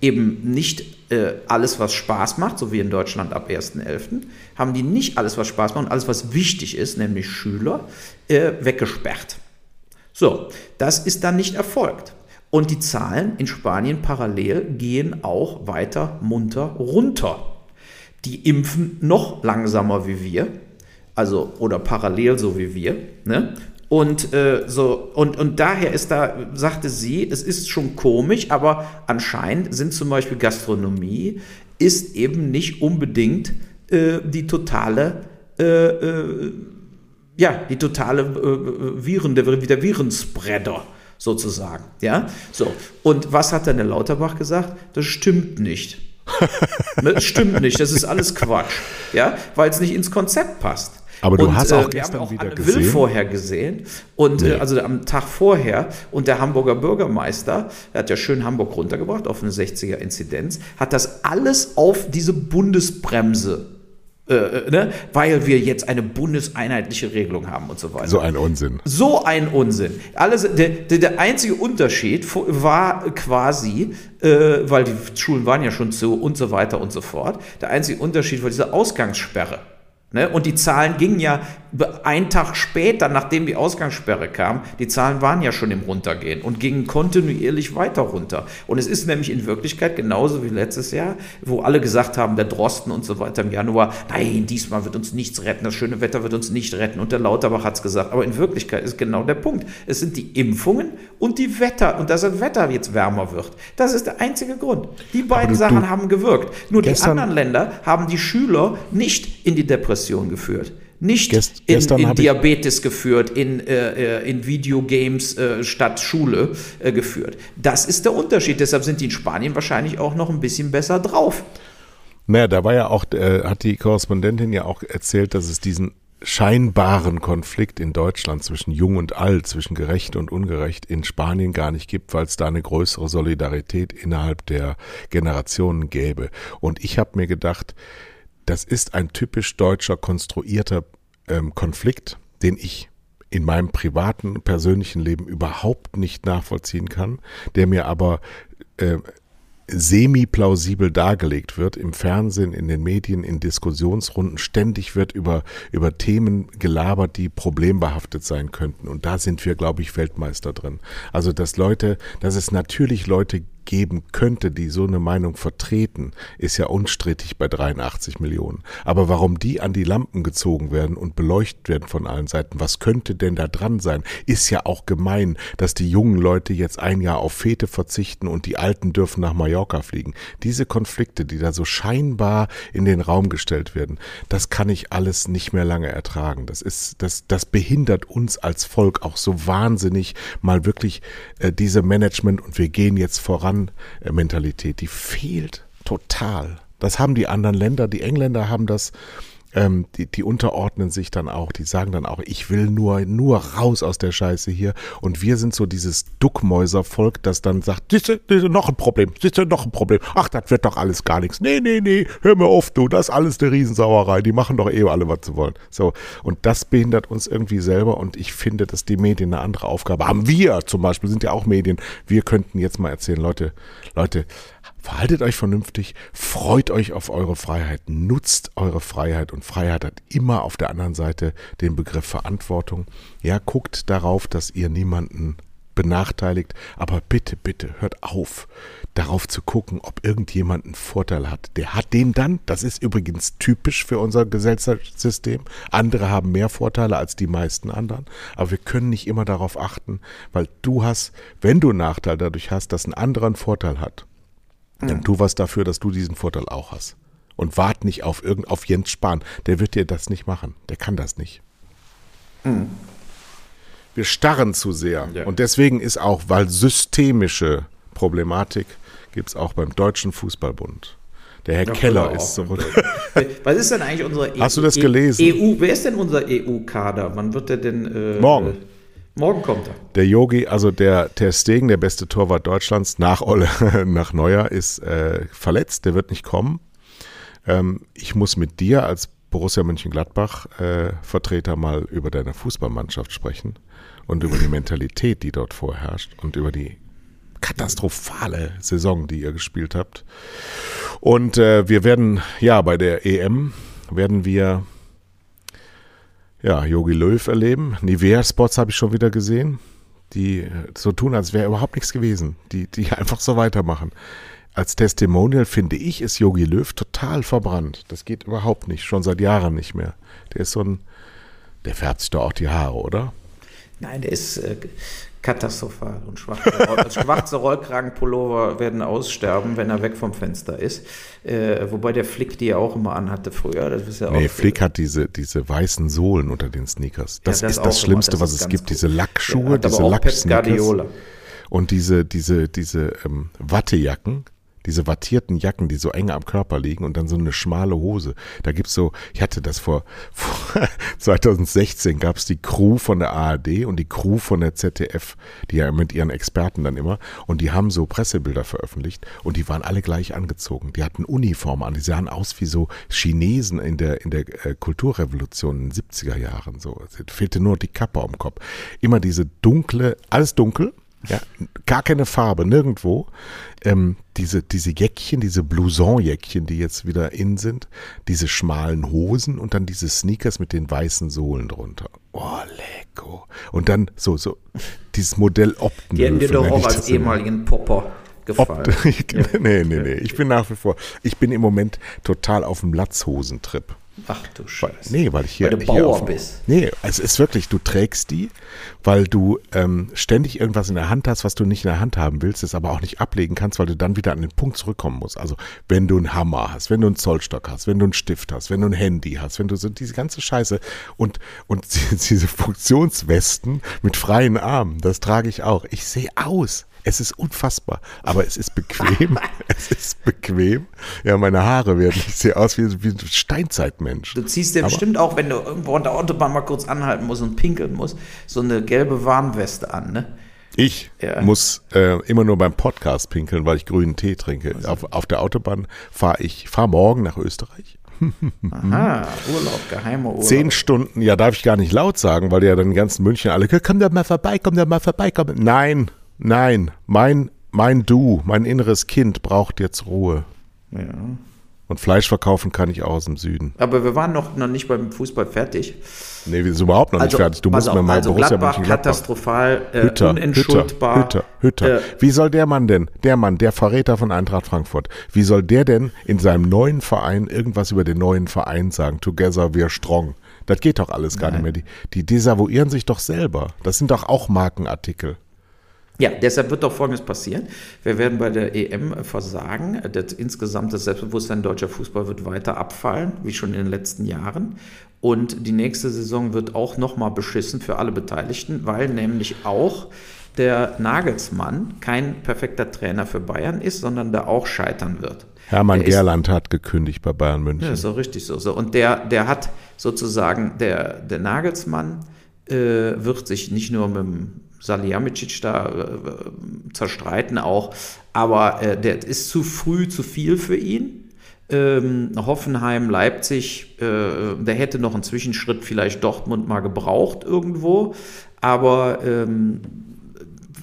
[SPEAKER 2] eben nicht äh, alles, was Spaß macht, so wie in Deutschland ab 1.11., haben die nicht alles, was Spaß macht und alles, was wichtig ist, nämlich Schüler, äh, weggesperrt. So, das ist dann nicht erfolgt. Und die Zahlen in Spanien parallel gehen auch weiter munter runter. Die impfen noch langsamer wie wir, also oder parallel so wie wir. Ne? Und, äh, so, und, und daher ist da, sagte sie, es ist schon komisch, aber anscheinend sind zum Beispiel Gastronomie ist eben nicht unbedingt äh, die totale, äh, äh ja, die totale äh, Viren, der, der Virenspreader sozusagen. Ja, so. Und was hat dann der Lauterbach gesagt? Das stimmt nicht. das stimmt nicht, das ist alles Quatsch. Ja, weil es nicht ins Konzept passt.
[SPEAKER 1] Aber du und, hast auch
[SPEAKER 2] äh, gestern auch wieder Anne gesehen. Will vorher gesehen und äh, nee. äh, also am Tag vorher und der Hamburger Bürgermeister, der hat ja schön Hamburg runtergebracht auf eine 60er Inzidenz, hat das alles auf diese Bundesbremse äh, äh, ne? weil wir jetzt eine bundeseinheitliche Regelung haben und so weiter.
[SPEAKER 1] So ein Unsinn.
[SPEAKER 2] So ein Unsinn. Alles, der, der, der einzige Unterschied war quasi, äh, weil die Schulen waren ja schon zu und so weiter und so fort, der einzige Unterschied war diese Ausgangssperre. Ne? Und die Zahlen gingen ja einen Tag später, nachdem die Ausgangssperre kam, die Zahlen waren ja schon im Runtergehen und gingen kontinuierlich weiter runter. Und es ist nämlich in Wirklichkeit genauso wie letztes Jahr, wo alle gesagt haben, der Drosten und so weiter im Januar, nein, diesmal wird uns nichts retten, das schöne Wetter wird uns nicht retten. Und der Lauterbach hat es gesagt. Aber in Wirklichkeit ist genau der Punkt. Es sind die Impfungen und die Wetter und dass das Wetter jetzt wärmer wird. Das ist der einzige Grund. Die beiden du, Sachen du, haben gewirkt. Nur die anderen Länder haben die Schüler nicht in die Depression Depression geführt. Nicht Gest, in, in Diabetes geführt, in, äh, äh, in Videogames äh, statt Schule äh, geführt. Das ist der Unterschied. Deshalb sind die in Spanien wahrscheinlich auch noch ein bisschen besser drauf.
[SPEAKER 1] Naja, da war ja auch, äh, hat die Korrespondentin ja auch erzählt, dass es diesen scheinbaren Konflikt in Deutschland zwischen Jung und Alt, zwischen gerecht und ungerecht in Spanien gar nicht gibt, weil es da eine größere Solidarität innerhalb der Generationen gäbe. Und ich habe mir gedacht, das ist ein typisch deutscher konstruierter ähm, Konflikt, den ich in meinem privaten, persönlichen Leben überhaupt nicht nachvollziehen kann, der mir aber äh, semi-plausibel dargelegt wird im Fernsehen, in den Medien, in Diskussionsrunden. Ständig wird über, über Themen gelabert, die problembehaftet sein könnten. Und da sind wir, glaube ich, Weltmeister drin. Also, dass Leute, dass es natürlich Leute geben könnte, die so eine Meinung vertreten, ist ja unstrittig bei 83 Millionen. Aber warum die an die Lampen gezogen werden und beleuchtet werden von allen Seiten, was könnte denn da dran sein, ist ja auch gemein, dass die jungen Leute jetzt ein Jahr auf Fete verzichten und die Alten dürfen nach Mallorca fliegen. Diese Konflikte, die da so scheinbar in den Raum gestellt werden, das kann ich alles nicht mehr lange ertragen. Das ist, das, das behindert uns als Volk auch so wahnsinnig, mal wirklich äh, diese Management und wir gehen jetzt voran Mentalität, die fehlt total. Das haben die anderen Länder, die Engländer haben das ähm, die, die unterordnen sich dann auch, die sagen dann auch, ich will nur, nur raus aus der Scheiße hier. Und wir sind so dieses Duckmäuservolk, das dann sagt, das ist noch ein Problem, ist noch ein Problem. Ach, das wird doch alles gar nichts. Nee, nee, nee, hör mir auf, du, das ist alles eine Riesensauerei. Die machen doch eh alle, was sie wollen. So. Und das behindert uns irgendwie selber. Und ich finde, dass die Medien eine andere Aufgabe haben. Wir zum Beispiel sind ja auch Medien. Wir könnten jetzt mal erzählen, Leute, Leute, Verhaltet euch vernünftig, freut euch auf eure Freiheit, nutzt eure Freiheit und Freiheit hat immer auf der anderen Seite den Begriff Verantwortung. Ja, guckt darauf, dass ihr niemanden benachteiligt, aber bitte, bitte hört auf, darauf zu gucken, ob irgendjemand einen Vorteil hat. Der hat den dann, das ist übrigens typisch für unser Gesellschaftssystem. Andere haben mehr Vorteile als die meisten anderen, aber wir können nicht immer darauf achten, weil du hast, wenn du einen Nachteil dadurch hast, dass ein anderer einen Vorteil hat, dann tu was dafür, dass du diesen Vorteil auch hast. Und wart nicht auf irgend auf Jens Spahn. Der wird dir das nicht machen. Der kann das nicht. Mhm. Wir starren zu sehr. Ja. Und deswegen ist auch, weil systemische Problematik gibt es auch beim Deutschen Fußballbund. Der Herr ja, Keller ist zurück.
[SPEAKER 2] Was ist denn eigentlich unsere
[SPEAKER 1] EU? Hast du das gelesen?
[SPEAKER 2] EU, wer ist denn unser EU-Kader? Wann wird der denn?
[SPEAKER 1] Äh, Morgen.
[SPEAKER 2] Morgen kommt er.
[SPEAKER 1] Der Yogi, also der Ter Stegen, der beste Torwart Deutschlands, nach Olle, nach Neuer, ist äh, verletzt. Der wird nicht kommen. Ähm, ich muss mit dir als Borussia Mönchengladbach äh, Vertreter mal über deine Fußballmannschaft sprechen und über die Mentalität, die dort vorherrscht und über die katastrophale Saison, die ihr gespielt habt. Und äh, wir werden, ja, bei der EM werden wir ja, Yogi Löw erleben. Nivea-Spots habe ich schon wieder gesehen, die so tun, als wäre überhaupt nichts gewesen, die, die einfach so weitermachen. Als Testimonial finde ich, ist Yogi Löw total verbrannt. Das geht überhaupt nicht, schon seit Jahren nicht mehr. Der ist so ein, der färbt sich doch auch die Haare, oder?
[SPEAKER 2] Nein, der ist äh, katastrophal. Und schwarze, schwarze Rollkragenpullover werden aussterben, wenn er weg vom Fenster ist. Äh, wobei der Flick die ja auch immer anhatte früher. Das ist ja
[SPEAKER 1] nee, Flick hat diese, diese weißen Sohlen unter den Sneakers. Das, ja, das ist das Schlimmste, das was es gibt. Gut. Diese Lackschuhe, diese Lacksneakers. Und diese, diese, diese ähm, Wattejacken, diese wattierten Jacken, die so eng am Körper liegen und dann so eine schmale Hose. Da gibt's so, ich hatte das vor, vor 2016 gab's die Crew von der ARD und die Crew von der ZDF, die ja mit ihren Experten dann immer, und die haben so Pressebilder veröffentlicht und die waren alle gleich angezogen. Die hatten Uniformen an, die sahen aus wie so Chinesen in der, in der äh, Kulturrevolution in den 70er Jahren. So, es fehlte nur die Kappe am Kopf. Immer diese dunkle, alles dunkel, ja, gar keine Farbe, nirgendwo. Ähm, diese, diese Jäckchen, diese Blouson-Jäckchen, die jetzt wieder in sind, diese schmalen Hosen und dann diese Sneakers mit den weißen Sohlen drunter. Oh, lecko. Und dann so, so, dieses Modell Opten.
[SPEAKER 2] Die hätten dir doch auch als ehemaligen Popper gefallen. Opt
[SPEAKER 1] ja. nee, nee, nee. Ich bin nach wie vor, ich bin im Moment total auf dem Latzhosentrip.
[SPEAKER 2] Ach du Scheiße.
[SPEAKER 1] Nee, weil ich hier.
[SPEAKER 2] Weil du Bauer auf, bist.
[SPEAKER 1] Nee, es ist wirklich, du trägst die, weil du ähm, ständig irgendwas in der Hand hast, was du nicht in der Hand haben willst, es aber auch nicht ablegen kannst, weil du dann wieder an den Punkt zurückkommen musst. Also, wenn du einen Hammer hast, wenn du einen Zollstock hast, wenn du einen Stift hast, wenn du ein Handy hast, wenn du so diese ganze Scheiße und, und diese Funktionswesten mit freien Armen, das trage ich auch. Ich sehe aus. Es ist unfassbar, aber es ist bequem. es ist bequem. Ja, meine Haare werden. Ich sehe aus wie, wie ein Steinzeitmensch.
[SPEAKER 2] Du ziehst dir bestimmt auch, wenn du irgendwo an der Autobahn mal kurz anhalten musst und pinkeln musst, so eine gelbe Warnweste an, ne?
[SPEAKER 1] Ich ja. muss äh, immer nur beim Podcast pinkeln, weil ich grünen Tee trinke. Also. Auf, auf der Autobahn fahre ich, fahre morgen nach Österreich.
[SPEAKER 2] Aha, Urlaub, geheimer Urlaub.
[SPEAKER 1] Zehn Stunden, ja, darf ich gar nicht laut sagen, weil ja dann die ganzen München alle, komm da mal vorbei, komm da mal vorbei, komm. Nein, Nein, mein, mein Du, mein inneres Kind braucht jetzt Ruhe.
[SPEAKER 2] Ja.
[SPEAKER 1] Und Fleisch verkaufen kann ich auch aus dem Süden.
[SPEAKER 2] Aber wir waren noch, noch nicht beim Fußball fertig.
[SPEAKER 1] Nee, wir sind überhaupt noch
[SPEAKER 2] Also,
[SPEAKER 1] nicht fertig. Du musst
[SPEAKER 2] pass
[SPEAKER 1] mir
[SPEAKER 2] auf,
[SPEAKER 1] mal
[SPEAKER 2] also
[SPEAKER 1] Borussia
[SPEAKER 2] Gladbach
[SPEAKER 1] Mönchengladbach.
[SPEAKER 2] katastrophal, äh,
[SPEAKER 1] Hütter,
[SPEAKER 2] unentschuldbar.
[SPEAKER 1] Hütter, Hütter, Hütter.
[SPEAKER 2] Äh,
[SPEAKER 1] Wie soll der Mann denn, der Mann, der Verräter von Eintracht Frankfurt, wie soll der denn in seinem neuen Verein irgendwas über den neuen Verein sagen? Together we're strong. Das geht doch alles gar nicht mehr. Die, die desavouieren sich doch selber. Das sind doch auch Markenartikel.
[SPEAKER 2] Ja, deshalb wird doch Folgendes passieren. Wir werden bei der EM versagen. Das insgesamt das Selbstbewusstsein deutscher Fußball wird weiter abfallen, wie schon in den letzten Jahren. Und die nächste Saison wird auch nochmal beschissen für alle Beteiligten, weil nämlich auch der Nagelsmann kein perfekter Trainer für Bayern ist, sondern der auch scheitern wird.
[SPEAKER 1] Hermann
[SPEAKER 2] Der ist-
[SPEAKER 1] Gerland hat gekündigt bei Bayern München.
[SPEAKER 2] Ja, ist auch richtig so. so. Und der, der hat sozusagen, der, der Nagelsmann äh, wird sich nicht nur mit dem Salihamidzic da äh, zerstreiten auch, aber äh, der ist zu früh zu viel für ihn. Ähm, Hoffenheim, Leipzig, äh, der hätte noch einen Zwischenschritt vielleicht Dortmund mal gebraucht irgendwo, aber ähm,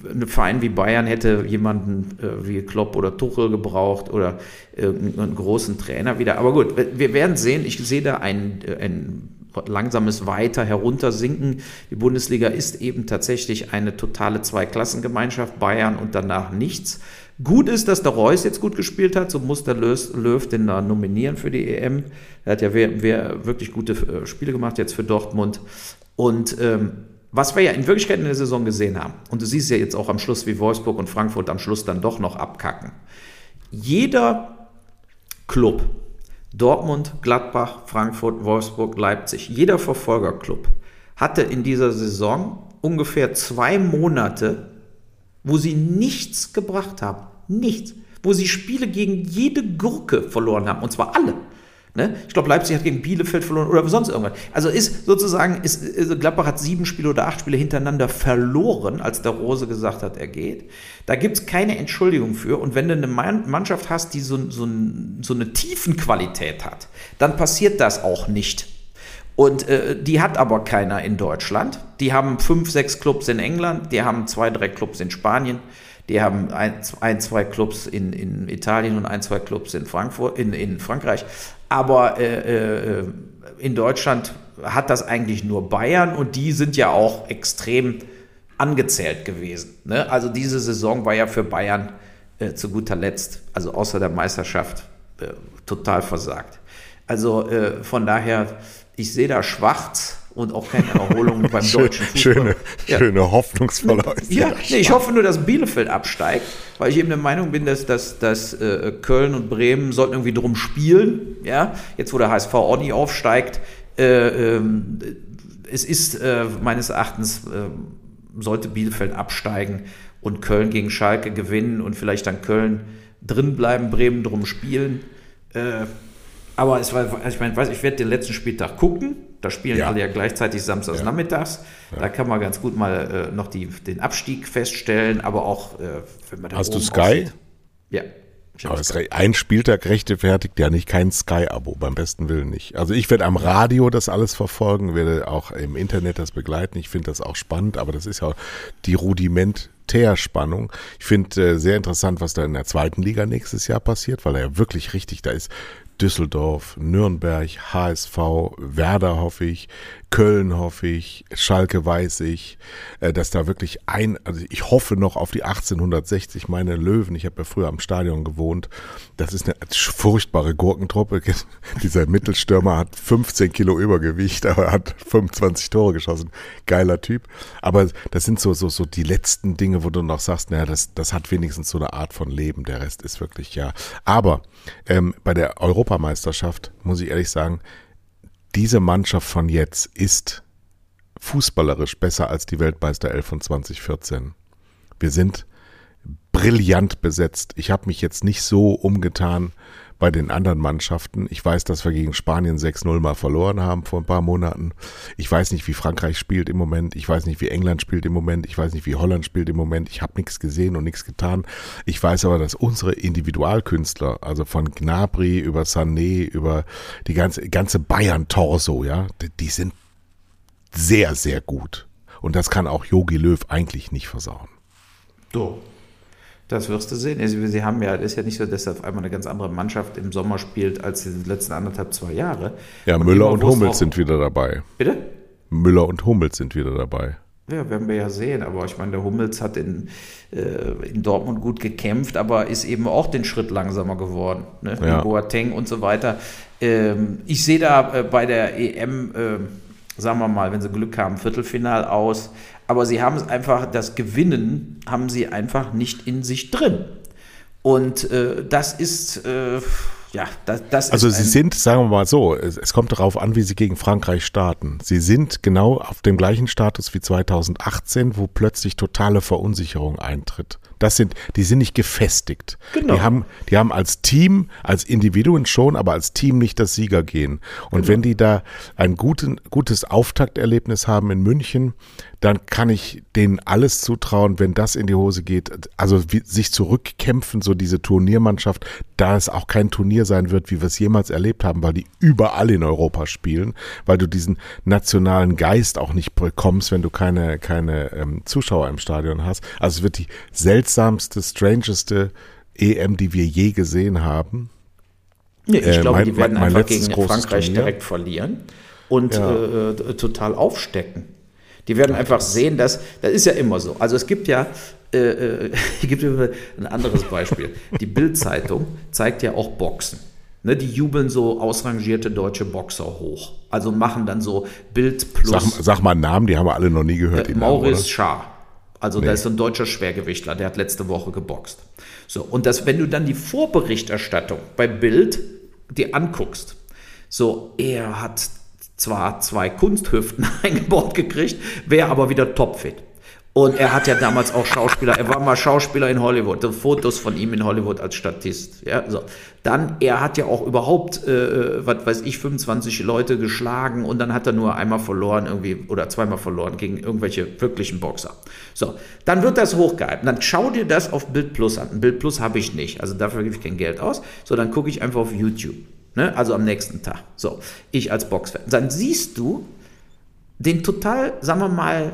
[SPEAKER 2] ein Verein wie Bayern hätte jemanden äh, wie Klopp oder Tuchel gebraucht oder irgendeinen großen Trainer wieder. Aber gut, wir werden sehen. Ich sehe da ein, äh, ein langsames Weiter heruntersinken. Die Bundesliga ist eben tatsächlich eine totale Zweiklassengemeinschaft, Bayern und danach nichts. Gut ist, dass der Reus jetzt gut gespielt hat, so muss der Löw, den da nominieren für die EM. Er hat ja wer, wer wirklich gute äh, Spiele gemacht jetzt für Dortmund. Und ähm, was wir ja in Wirklichkeit in der Saison gesehen haben, und du siehst ja jetzt auch am Schluss, wie Wolfsburg und Frankfurt am Schluss dann doch noch abkacken. Jeder Club, Dortmund, Gladbach, Frankfurt, Wolfsburg, Leipzig, jeder Verfolgerclub hatte in dieser Saison ungefähr zwei Monate, wo sie nichts gebracht haben. Nichts. Wo sie Spiele gegen jede Gurke verloren haben. Und zwar alle. Ne? Ich glaube, Leipzig hat gegen Bielefeld verloren oder sonst irgendwas. Also ist sozusagen, ist, also Gladbach hat sieben Spiele oder acht Spiele hintereinander verloren, als der Rose gesagt hat, er geht. Da gibt es keine Entschuldigung für. Und wenn du eine Mann- Mannschaft hast, die so, so, so eine Tiefenqualität hat, dann passiert das auch nicht. Und äh, die hat aber keiner in Deutschland. Die haben fünf, sechs Clubs in England, die haben zwei, drei Clubs in Spanien, die haben ein, ein zwei Clubs in, in Italien und ein, zwei Clubs in Frankfurt, in, in Frankreich. Aber äh, äh, in Deutschland hat das eigentlich nur Bayern und die sind ja auch extrem angezählt gewesen. Ne? Also diese Saison war ja für Bayern äh, zu guter Letzt, also außer der Meisterschaft, äh, total versagt. Also äh, von daher, ich sehe da schwarz und auch keine Erholung beim deutschen Fußball.
[SPEAKER 1] Schöne,
[SPEAKER 2] Ja.
[SPEAKER 1] schöne hoffnungsvolle
[SPEAKER 2] Ja, nee, ich hoffe nur, dass Bielefeld absteigt, weil ich eben der Meinung bin, dass, dass, dass äh, Köln und Bremen sollten irgendwie drum spielen. Ja, jetzt wo der HSV nicht aufsteigt, äh, ähm, es ist äh, meines Erachtens äh, sollte Bielefeld absteigen und Köln gegen Schalke gewinnen und vielleicht dann Köln drin bleiben, Bremen drum spielen. Äh, aber es war, ich meine, weiß, ich werde den letzten Spieltag gucken. Da spielen
[SPEAKER 1] Ja.
[SPEAKER 2] alle ja gleichzeitig samstags
[SPEAKER 1] Ja.
[SPEAKER 2] nachmittags. Da kann man ganz gut mal äh, noch die, den Abstieg feststellen, aber auch, äh, wenn man da
[SPEAKER 1] Hast du Sky?
[SPEAKER 2] aussieht. Ja.
[SPEAKER 1] Aber ein Spieltag rechtfertigt ja nicht kein Sky-Abo, beim besten Willen nicht. Also ich werde am Radio das alles verfolgen, werde auch im Internet das begleiten. Ich finde das auch spannend, aber das ist ja die Rudimentärspannung. Ich finde äh, sehr interessant, was da in der zweiten Liga nächstes Jahr passiert, weil er ja wirklich richtig da ist. Düsseldorf, Nürnberg, HSV, Werder hoffe ich, Köln hoffe ich, Schalke weiß ich, äh, dass da wirklich ein, also ich hoffe noch auf die 1860, meine Löwen, ich habe ja früher am Stadion gewohnt, das ist eine furchtbare Gurkentruppe, dieser Mittelstürmer hat 15 Kilo Übergewicht, aber er hat 25 Tore geschossen, geiler Typ, aber das sind so, so, so die letzten Dinge, wo du noch sagst, naja, das, das hat wenigstens so eine Art von Leben, der Rest ist wirklich, ja, aber ähm, bei der Europameisterschaft muss ich ehrlich sagen, diese Mannschaft von jetzt ist fußballerisch besser als die Weltmeister 11 von 2014. Wir sind brillant besetzt. Ich habe mich jetzt nicht so umgetan bei den anderen Mannschaften. Ich weiß, dass wir gegen Spanien 6-0 mal verloren haben vor ein paar Monaten. Ich weiß nicht, wie Frankreich spielt im Moment. Ich weiß nicht, wie England spielt im Moment. Ich weiß nicht, wie Holland spielt im Moment. Ich habe nichts gesehen und nichts getan. Ich weiß aber, dass unsere Individualkünstler, also von Gnabry über Sané, über die ganze, ganze Bayern-Torso, ja, die, die sind sehr, sehr gut. Und das kann auch Yogi Löw eigentlich nicht versauen.
[SPEAKER 2] So. Das wirst du sehen. Sie, sie haben ja, es ist ja nicht so, dass auf einmal eine ganz andere Mannschaft im Sommer spielt als die letzten anderthalb, zwei Jahre.
[SPEAKER 1] Ja, und Müller und Hummels sind wieder dabei.
[SPEAKER 2] Bitte?
[SPEAKER 1] Müller und Hummels sind wieder dabei.
[SPEAKER 2] Ja, werden wir ja sehen. Aber ich meine, der Hummels hat in, äh, in Dortmund gut gekämpft, aber ist eben auch den Schritt langsamer geworden. Ne? Ja. Boateng und so weiter. Ähm, ich sehe da äh, bei der EM, äh, sagen wir mal, wenn sie Glück haben, Viertelfinal aus aber sie haben es einfach, das Gewinnen haben sie einfach nicht in sich drin. Und äh, das ist, äh, ja, das, das
[SPEAKER 1] Also sie sind, sagen wir mal so, es, es, kommt darauf an, wie sie gegen Frankreich starten. Sie sind genau auf dem gleichen Status wie 2018, wo plötzlich totale Verunsicherung eintritt. Das sind, die sind nicht gefestigt. Genau. Die haben, die haben als Team, als Individuen schon, aber als Team nicht das Siegergehen. Und genau. wenn die da ein guten, gutes Auftakterlebnis haben in München, dann kann ich denen alles zutrauen, wenn das in die Hose geht. Also wie, sich zurückkämpfen, so diese Turniermannschaft, da es auch kein Turnier sein wird, wie wir es jemals erlebt haben, weil die überall in Europa spielen, weil du diesen nationalen Geist auch nicht bekommst, wenn du keine, keine ähm, Zuschauer im Stadion hast. Also es wird die seltsamste, strangeste EM, die wir je gesehen haben.
[SPEAKER 2] Nee, ich äh, glaube, mein, die werden einfach gegen Frankreich Turnier. direkt verlieren und ja. äh, total aufstecken. Die werden einfach sehen, dass, das ist ja immer so. Also es gibt ja, äh, äh gibt ein anderes Beispiel. Die Bild-Zeitung zeigt ja auch Boxen. Ne, die jubeln so ausrangierte deutsche Boxer hoch. Also machen dann so Bild plus.
[SPEAKER 1] Sag, sag mal einen Namen, die haben wir alle noch nie gehört.
[SPEAKER 2] Äh, Maurice Schaar. Also nee. da ist so ein deutscher Schwergewichtler, der hat letzte Woche geboxt. So, und das, wenn du dann die Vorberichterstattung bei Bild dir anguckst, so, er hat zwar zwei Kunsthüften eingebaut gekriegt, wäre aber wieder topfit. Und er hat ja damals auch Schauspieler, er war mal Schauspieler in Hollywood, Fotos von ihm in Hollywood als Statist. Ja, so. Dann, er hat ja auch überhaupt, äh, was weiß ich, 25 Leute geschlagen und dann hat er nur einmal verloren irgendwie oder zweimal verloren gegen irgendwelche wirklichen Boxer. So, dann wird das hochgehalten. Dann schau dir das auf Bild Plus an. Bild Plus habe ich nicht, also dafür gebe ich kein Geld aus. So, dann gucke ich einfach auf YouTube. Ne? Also am nächsten Tag. So, ich als Boxfan. Dann siehst du den total, sagen wir mal,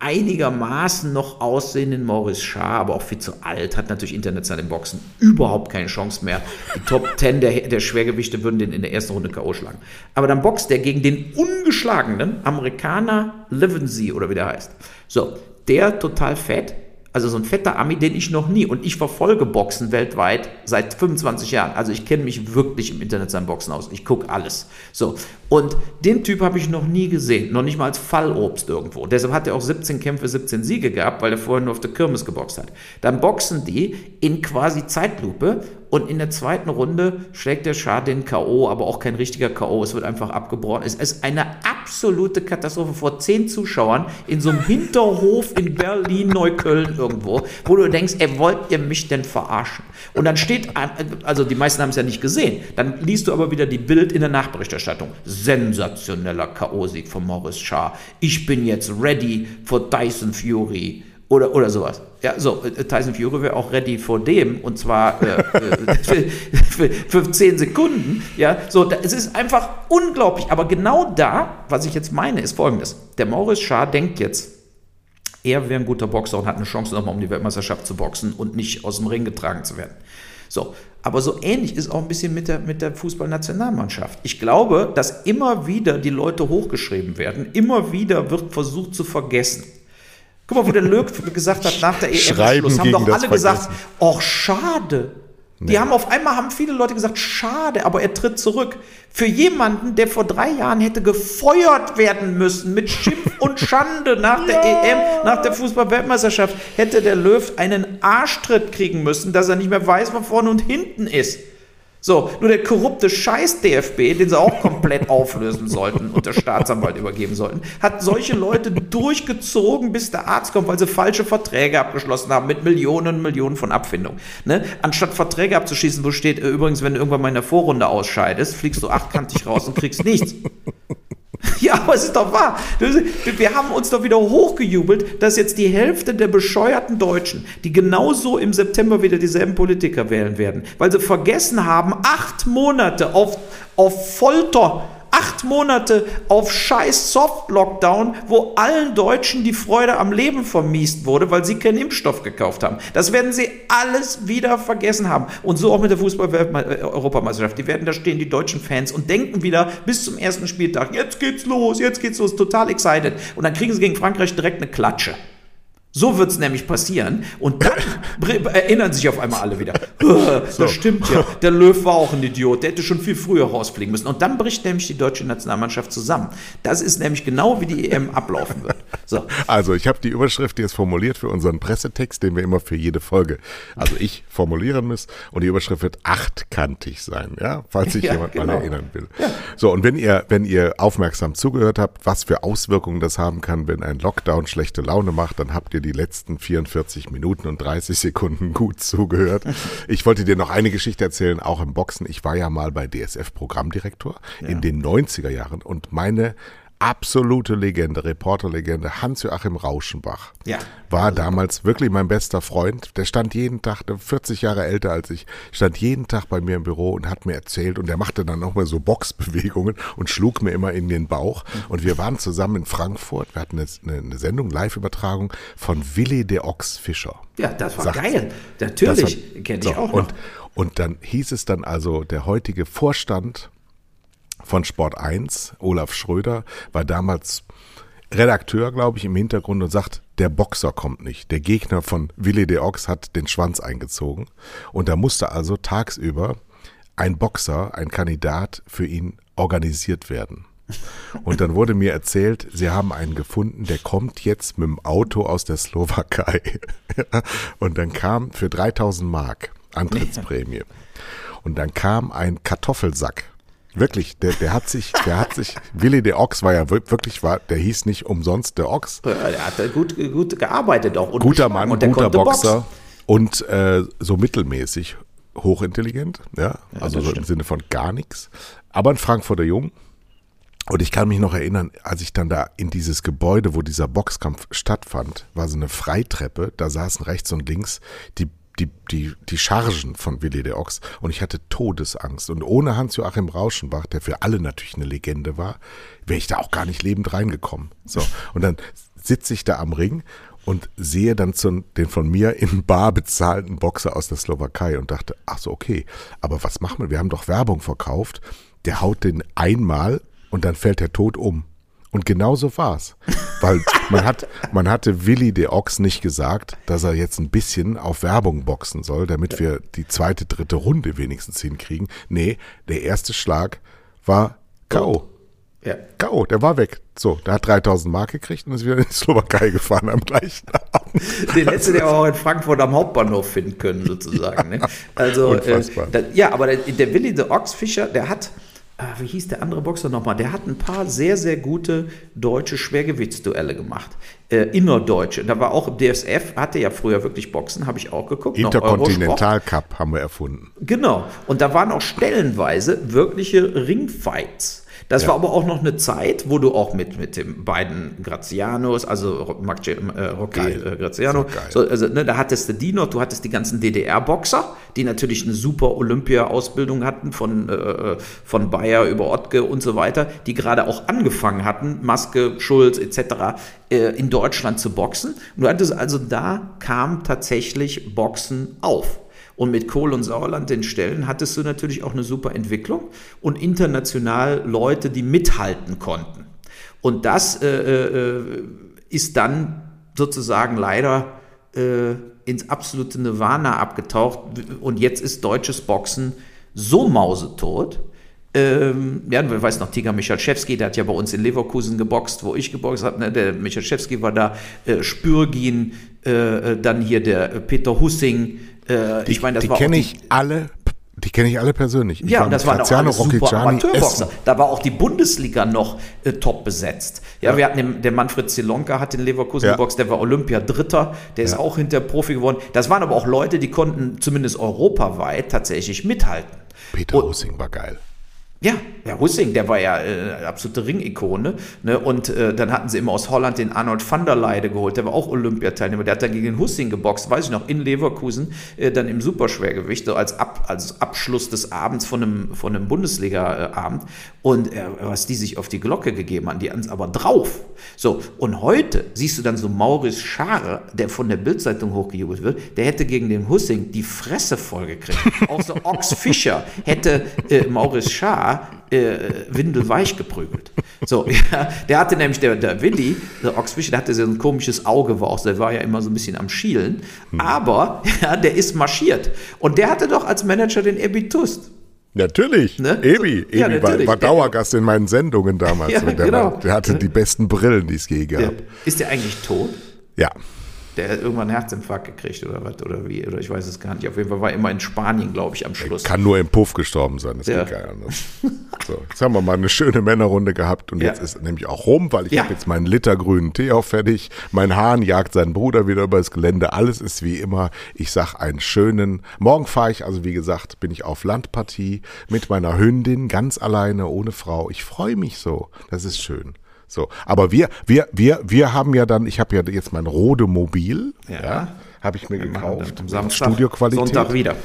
[SPEAKER 2] einigermaßen noch aussehenden Maurice Schaar, aber auch viel zu alt, hat natürlich international im Boxen überhaupt keine Chance mehr. Die Top 10 der, der Schwergewichte würden den in der ersten Runde K.O. schlagen. Aber dann boxt der gegen den ungeschlagenen Amerikaner Livensey oder wie der heißt. So, der total fett, also so ein fetter Ami, den ich noch nie, und ich verfolge Boxen weltweit seit 25 Jahren. Also ich kenne mich wirklich im Internet sein Boxen aus. Ich gucke alles. So. Und den Typ habe ich noch nie gesehen. Noch nicht mal als Fallobst irgendwo. Deshalb hat er auch 17 Kämpfe, 17 Siege gehabt, weil er vorher nur auf der Kirmes geboxt hat. Dann boxen die in quasi Zeitlupe und in der zweiten Runde schlägt der Schad den K.O., aber auch kein richtiger K.O. Es wird einfach abgebrochen. Es ist eine absolute Katastrophe vor zehn Zuschauern in so einem Hinterhof in Berlin, Neukölln irgendwo, wo du denkst, ey, wollt ihr mich denn verarschen? Und dann steht, also die meisten haben es ja nicht gesehen, dann liest du aber wieder die Bild in der Nachberichterstattung. Sensationeller K.O.-Sieg von Morris Schar. Ich bin jetzt ready for Dyson Fury oder, oder sowas. Ja, so, äh, Tyson Fury wäre auch ready vor dem und zwar äh, äh für, für, für 10 Sekunden. Ja, so, da, es ist einfach unglaublich. Aber genau da, was ich jetzt meine, ist folgendes: Der Maurice Schar denkt jetzt, er wäre ein guter Boxer und hat eine Chance, nochmal um die Weltmeisterschaft zu boxen und nicht aus dem Ring getragen zu werden. So, aber so ähnlich ist auch ein bisschen mit der, mit der Fußballnationalmannschaft. Ich glaube, dass immer wieder die Leute hochgeschrieben werden, immer wieder wird versucht zu vergessen. Guck mal, wo der Löw gesagt hat, nach der EM-Schluss, haben doch alle gesagt, ach schade. Die nee. haben auf einmal haben viele Leute gesagt, schade, aber er tritt zurück. Für jemanden, der vor drei Jahren hätte gefeuert werden müssen mit Schimpf und Schande nach der ja. EM, nach der Fußball-Weltmeisterschaft, hätte der Löw einen Arschtritt kriegen müssen, dass er nicht mehr weiß, wo vorne und hinten ist. So, nur der korrupte Scheiß-DFB, den sie auch komplett auflösen sollten und der Staatsanwalt übergeben sollten, hat solche Leute durchgezogen, bis der Arzt kommt, weil sie falsche Verträge abgeschlossen haben mit Millionen und Millionen von Abfindungen. Ne? Anstatt Verträge abzuschließen, wo steht, äh, übrigens, wenn du irgendwann mal in der Vorrunde ausscheidest, fliegst du achtkantig raus und kriegst nichts. Ja, aber es ist doch wahr. Wir haben uns doch wieder hochgejubelt, dass jetzt die Hälfte der bescheuerten Deutschen, die genauso im September wieder dieselben Politiker wählen werden, weil sie vergessen haben, acht Monate auf, auf Folter Acht Monate auf scheiß Soft-Lockdown, wo allen Deutschen die Freude am Leben vermiest wurde, weil sie keinen Impfstoff gekauft haben. Das werden sie alles wieder vergessen haben. Und so auch mit der Fußball-Europameisterschaft. Die werden da stehen, die deutschen Fans, und denken wieder bis zum ersten Spieltag, jetzt geht's los, jetzt geht's los, total excited. Und dann kriegen sie gegen Frankreich direkt eine Klatsche. So wird es nämlich passieren. Und dann erinnern sich auf einmal alle wieder. Das so. stimmt ja. Der Löw war auch ein Idiot. Der hätte schon viel früher rausfliegen müssen. Und dann bricht nämlich die deutsche Nationalmannschaft zusammen. Das ist nämlich genau, wie die EM ablaufen wird.
[SPEAKER 1] So. Also, ich habe die Überschrift jetzt formuliert für unseren Pressetext, den wir immer für jede Folge, also ich formulieren muss. Und die Überschrift wird achtkantig sein, ja, falls sich ja, jemand genau. mal erinnern will. Ja. So, und wenn ihr, wenn ihr aufmerksam zugehört habt, was für Auswirkungen das haben kann, wenn ein Lockdown schlechte Laune macht, dann habt ihr die letzten 44 Minuten und 30 Sekunden gut zugehört. Ich wollte dir noch eine Geschichte erzählen, auch im Boxen. Ich war ja mal bei DSF Programmdirektor ja. in den 90er Jahren und meine absolute Legende, Reporterlegende, Hans-Joachim Rauschenbach. Ja. War also damals wirklich mein bester Freund. Der stand jeden Tag, 40 Jahre älter als ich, stand jeden Tag bei mir im Büro und hat mir erzählt und der machte dann nochmal so Boxbewegungen und schlug mir immer in den Bauch. Und wir waren zusammen in Frankfurt. Wir hatten eine, eine Sendung, Live-Übertragung von Willi de Ochs Fischer.
[SPEAKER 2] Ja, das war Sagt, geil. Natürlich, kenne ich so, auch
[SPEAKER 1] noch. Und, und dann hieß es dann also, der heutige Vorstand von Sport 1, Olaf Schröder, war damals Redakteur, glaube ich, im Hintergrund und sagt, der Boxer kommt nicht. Der Gegner von Willy de Ox hat den Schwanz eingezogen. Und da musste also tagsüber ein Boxer, ein Kandidat für ihn organisiert werden. Und dann wurde mir erzählt, sie haben einen gefunden, der kommt jetzt mit dem Auto aus der Slowakei. Und dann kam für 3000 Mark Antrittsprämie. Und dann kam ein Kartoffelsack Wirklich, der, der hat sich, der hat sich, Willi der Ochs war ja wirklich, war, der hieß nicht umsonst der Ochs.
[SPEAKER 2] Der hat gut, gut gearbeitet auch.
[SPEAKER 1] Und guter Mann, und guter Boxer Box. und äh, so mittelmäßig hochintelligent, ja, ja also so im Sinne von gar nichts. Aber ein Frankfurter Jung. Und ich kann mich noch erinnern, als ich dann da in dieses Gebäude, wo dieser Boxkampf stattfand, war so eine Freitreppe, da saßen rechts und links die die, die, die Chargen von Willi der Ochs und ich hatte Todesangst. Und ohne Hans-Joachim Rauschenbach, der für alle natürlich eine Legende war, wäre ich da auch gar nicht lebend reingekommen. So, und dann sitze ich da am Ring und sehe dann zu, den von mir in Bar bezahlten Boxer aus der Slowakei und dachte, ach so, okay, aber was machen wir? Wir haben doch Werbung verkauft. Der haut den einmal und dann fällt er tot um. Und genau so war's. Weil man hat, man hatte Willi de Ochs nicht gesagt, dass er jetzt ein bisschen auf Werbung boxen soll, damit wir die zweite, dritte Runde wenigstens hinkriegen. Nee, der erste Schlag war K.O. Ja. K.O., der war weg. So, der hat 3000 Mark gekriegt und ist wieder in die Slowakei gefahren am gleichen Abend.
[SPEAKER 2] Den hättest du ja auch in Frankfurt am Hauptbahnhof finden können, sozusagen. Ja, ne? Also, äh, da, ja, aber der, der Willi de Ochs Fischer, der hat, ah, wie hieß der andere Boxer nochmal? Der hat ein paar sehr, sehr gute deutsche Schwergewichtsduelle gemacht. Äh, innerdeutsche. Da war auch im DSF, hatte ja früher wirklich Boxen, habe ich auch geguckt.
[SPEAKER 1] Interkontinental Cup haben wir erfunden.
[SPEAKER 2] Genau. Und da waren auch stellenweise wirkliche Ringfights. Das ja. war aber auch noch eine Zeit, wo du auch mit, mit den beiden Grazianos, also Mac, äh, Rocky äh, Graziano, so, also, ne, da hattest du die noch, du hattest die ganzen DDR-Boxer, die natürlich eine super Olympia-Ausbildung hatten, von, äh, äh, von Bayer über Ottke und so weiter, die gerade auch angefangen hatten, Maske, Schulz etc., äh, in Deutschland zu boxen. Und du hattest also da kam tatsächlich Boxen auf. Und mit Kohl und Sauerland, den Stellen, hattest du natürlich auch eine super Entwicklung und international Leute, die mithalten konnten. Und das äh, äh, ist dann sozusagen leider äh, ins absolute Nirvana abgetaucht. Und jetzt ist deutsches Boxen so mausetot. Ähm, ja, wer weiß noch, Tiger Michalczewski, der hat ja bei uns in Leverkusen geboxt, wo ich geboxt habe. Ne? Der Michalczewski war da, äh, Spürgin, äh, äh dann hier der Peter Hussing,
[SPEAKER 1] äh, die, ich meine, das die kenne ich alle die kenne ich alle persönlich. Ich
[SPEAKER 2] ja, und das waren auch alle super Amateurboxer. Da war auch die Bundesliga noch äh, top besetzt. Ja, ja, wir hatten den, der Manfred Zelonka hat in Leverkusen ja. geboxt, der war Olympia Dritter, der ja. ist auch hinter Profi geworden. Das waren aber auch Leute, die konnten zumindest europaweit tatsächlich mithalten.
[SPEAKER 1] Peter Hussing war geil.
[SPEAKER 2] Ja, ja, Hussing, der war ja äh, absolute Ringikone. Ne? Und äh, dann hatten sie immer aus Holland den Arnold van der Leide geholt, der war auch Olympiateilnehmer. Der hat dann gegen den Hussing geboxt, weiß ich noch, in Leverkusen, äh, dann im Superschwergewicht, so als, Ab, als Abschluss des Abends von einem, von einem Bundesliga-Abend. Und äh, was die sich auf die Glocke gegeben haben, die hatten es aber drauf. So, und heute siehst du dann so Maurice Schare, der von der Bildzeitung hochgejubelt wird, der hätte gegen den Hussing die Fresse vollgekriegt. auch so Ox Fischer hätte äh, Maurice Schare äh, windelweich geprügelt. So, ja, der hatte nämlich, der, der Willi, der Ochsfischer, der hatte so ein komisches Auge, war auch, der war ja immer so ein bisschen am Schielen, hm. aber ja, der ist marschiert. Und der hatte doch als Manager den Ebitust.
[SPEAKER 1] Natürlich, ne? Ebi, Ebi ja, war, war, Dauergast in meinen Sendungen damals. Ja, der, genau. war, der hatte die besten Brillen, die es je gab.
[SPEAKER 2] Ist der eigentlich tot?
[SPEAKER 1] Ja.
[SPEAKER 2] Der hat irgendwann einen Herzinfarkt gekriegt oder was oder wie, oder ich weiß es gar nicht. Auf jeden Fall war er immer in Spanien, glaube ich, am Schluss.
[SPEAKER 1] Er kann nur im Puff gestorben sein, das ja. geht gar nicht. So, jetzt haben wir mal eine schöne Männerrunde gehabt und ja. jetzt ist nämlich auch rum, weil ich ja. habe jetzt meinen Liter grünen Tee auch fertig. Mein Hahn jagt seinen Bruder wieder übers Gelände. Alles ist wie immer. Ich sag einen schönen. Morgen fahre ich, also wie gesagt, bin ich auf Landpartie mit meiner Hündin, ganz alleine, ohne Frau. Ich freue mich so. Das ist schön. So, aber wir, wir, wir, wir haben ja dann, ich habe ja jetzt mein Rodemobil, ja, ja habe ich mir wir gekauft,
[SPEAKER 2] am Samstag, Studioqualität. Sonntag wieder.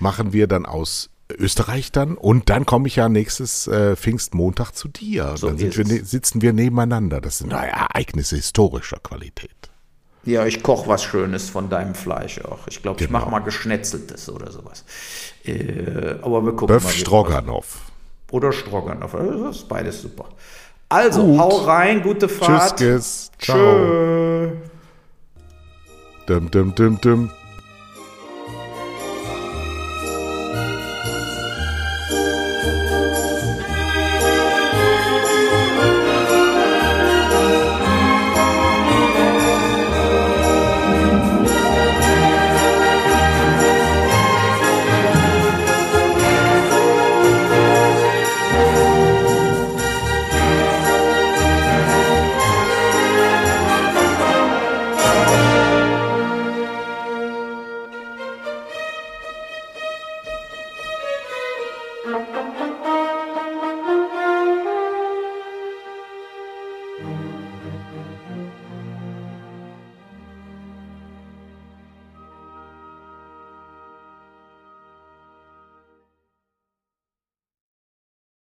[SPEAKER 1] Machen wir dann aus Österreich dann und dann komme ich ja nächstes äh, Pfingstmontag zu dir. So dann wir, ne, sitzen wir nebeneinander. Das sind Ereignisse historischer Qualität.
[SPEAKER 2] Ja, ich koche was Schönes von deinem Fleisch auch. Ich glaube, genau. ich mache mal geschnetzeltes oder sowas. Äh, aber wir gucken
[SPEAKER 1] Böf mal. Stroganoff.
[SPEAKER 2] Oder Stroganoff. Das ist beides super. Also, Gut. hau rein, gute Fahrt.
[SPEAKER 1] Tschüss, Ciao. Tschö. Dum, dum, dum, dum.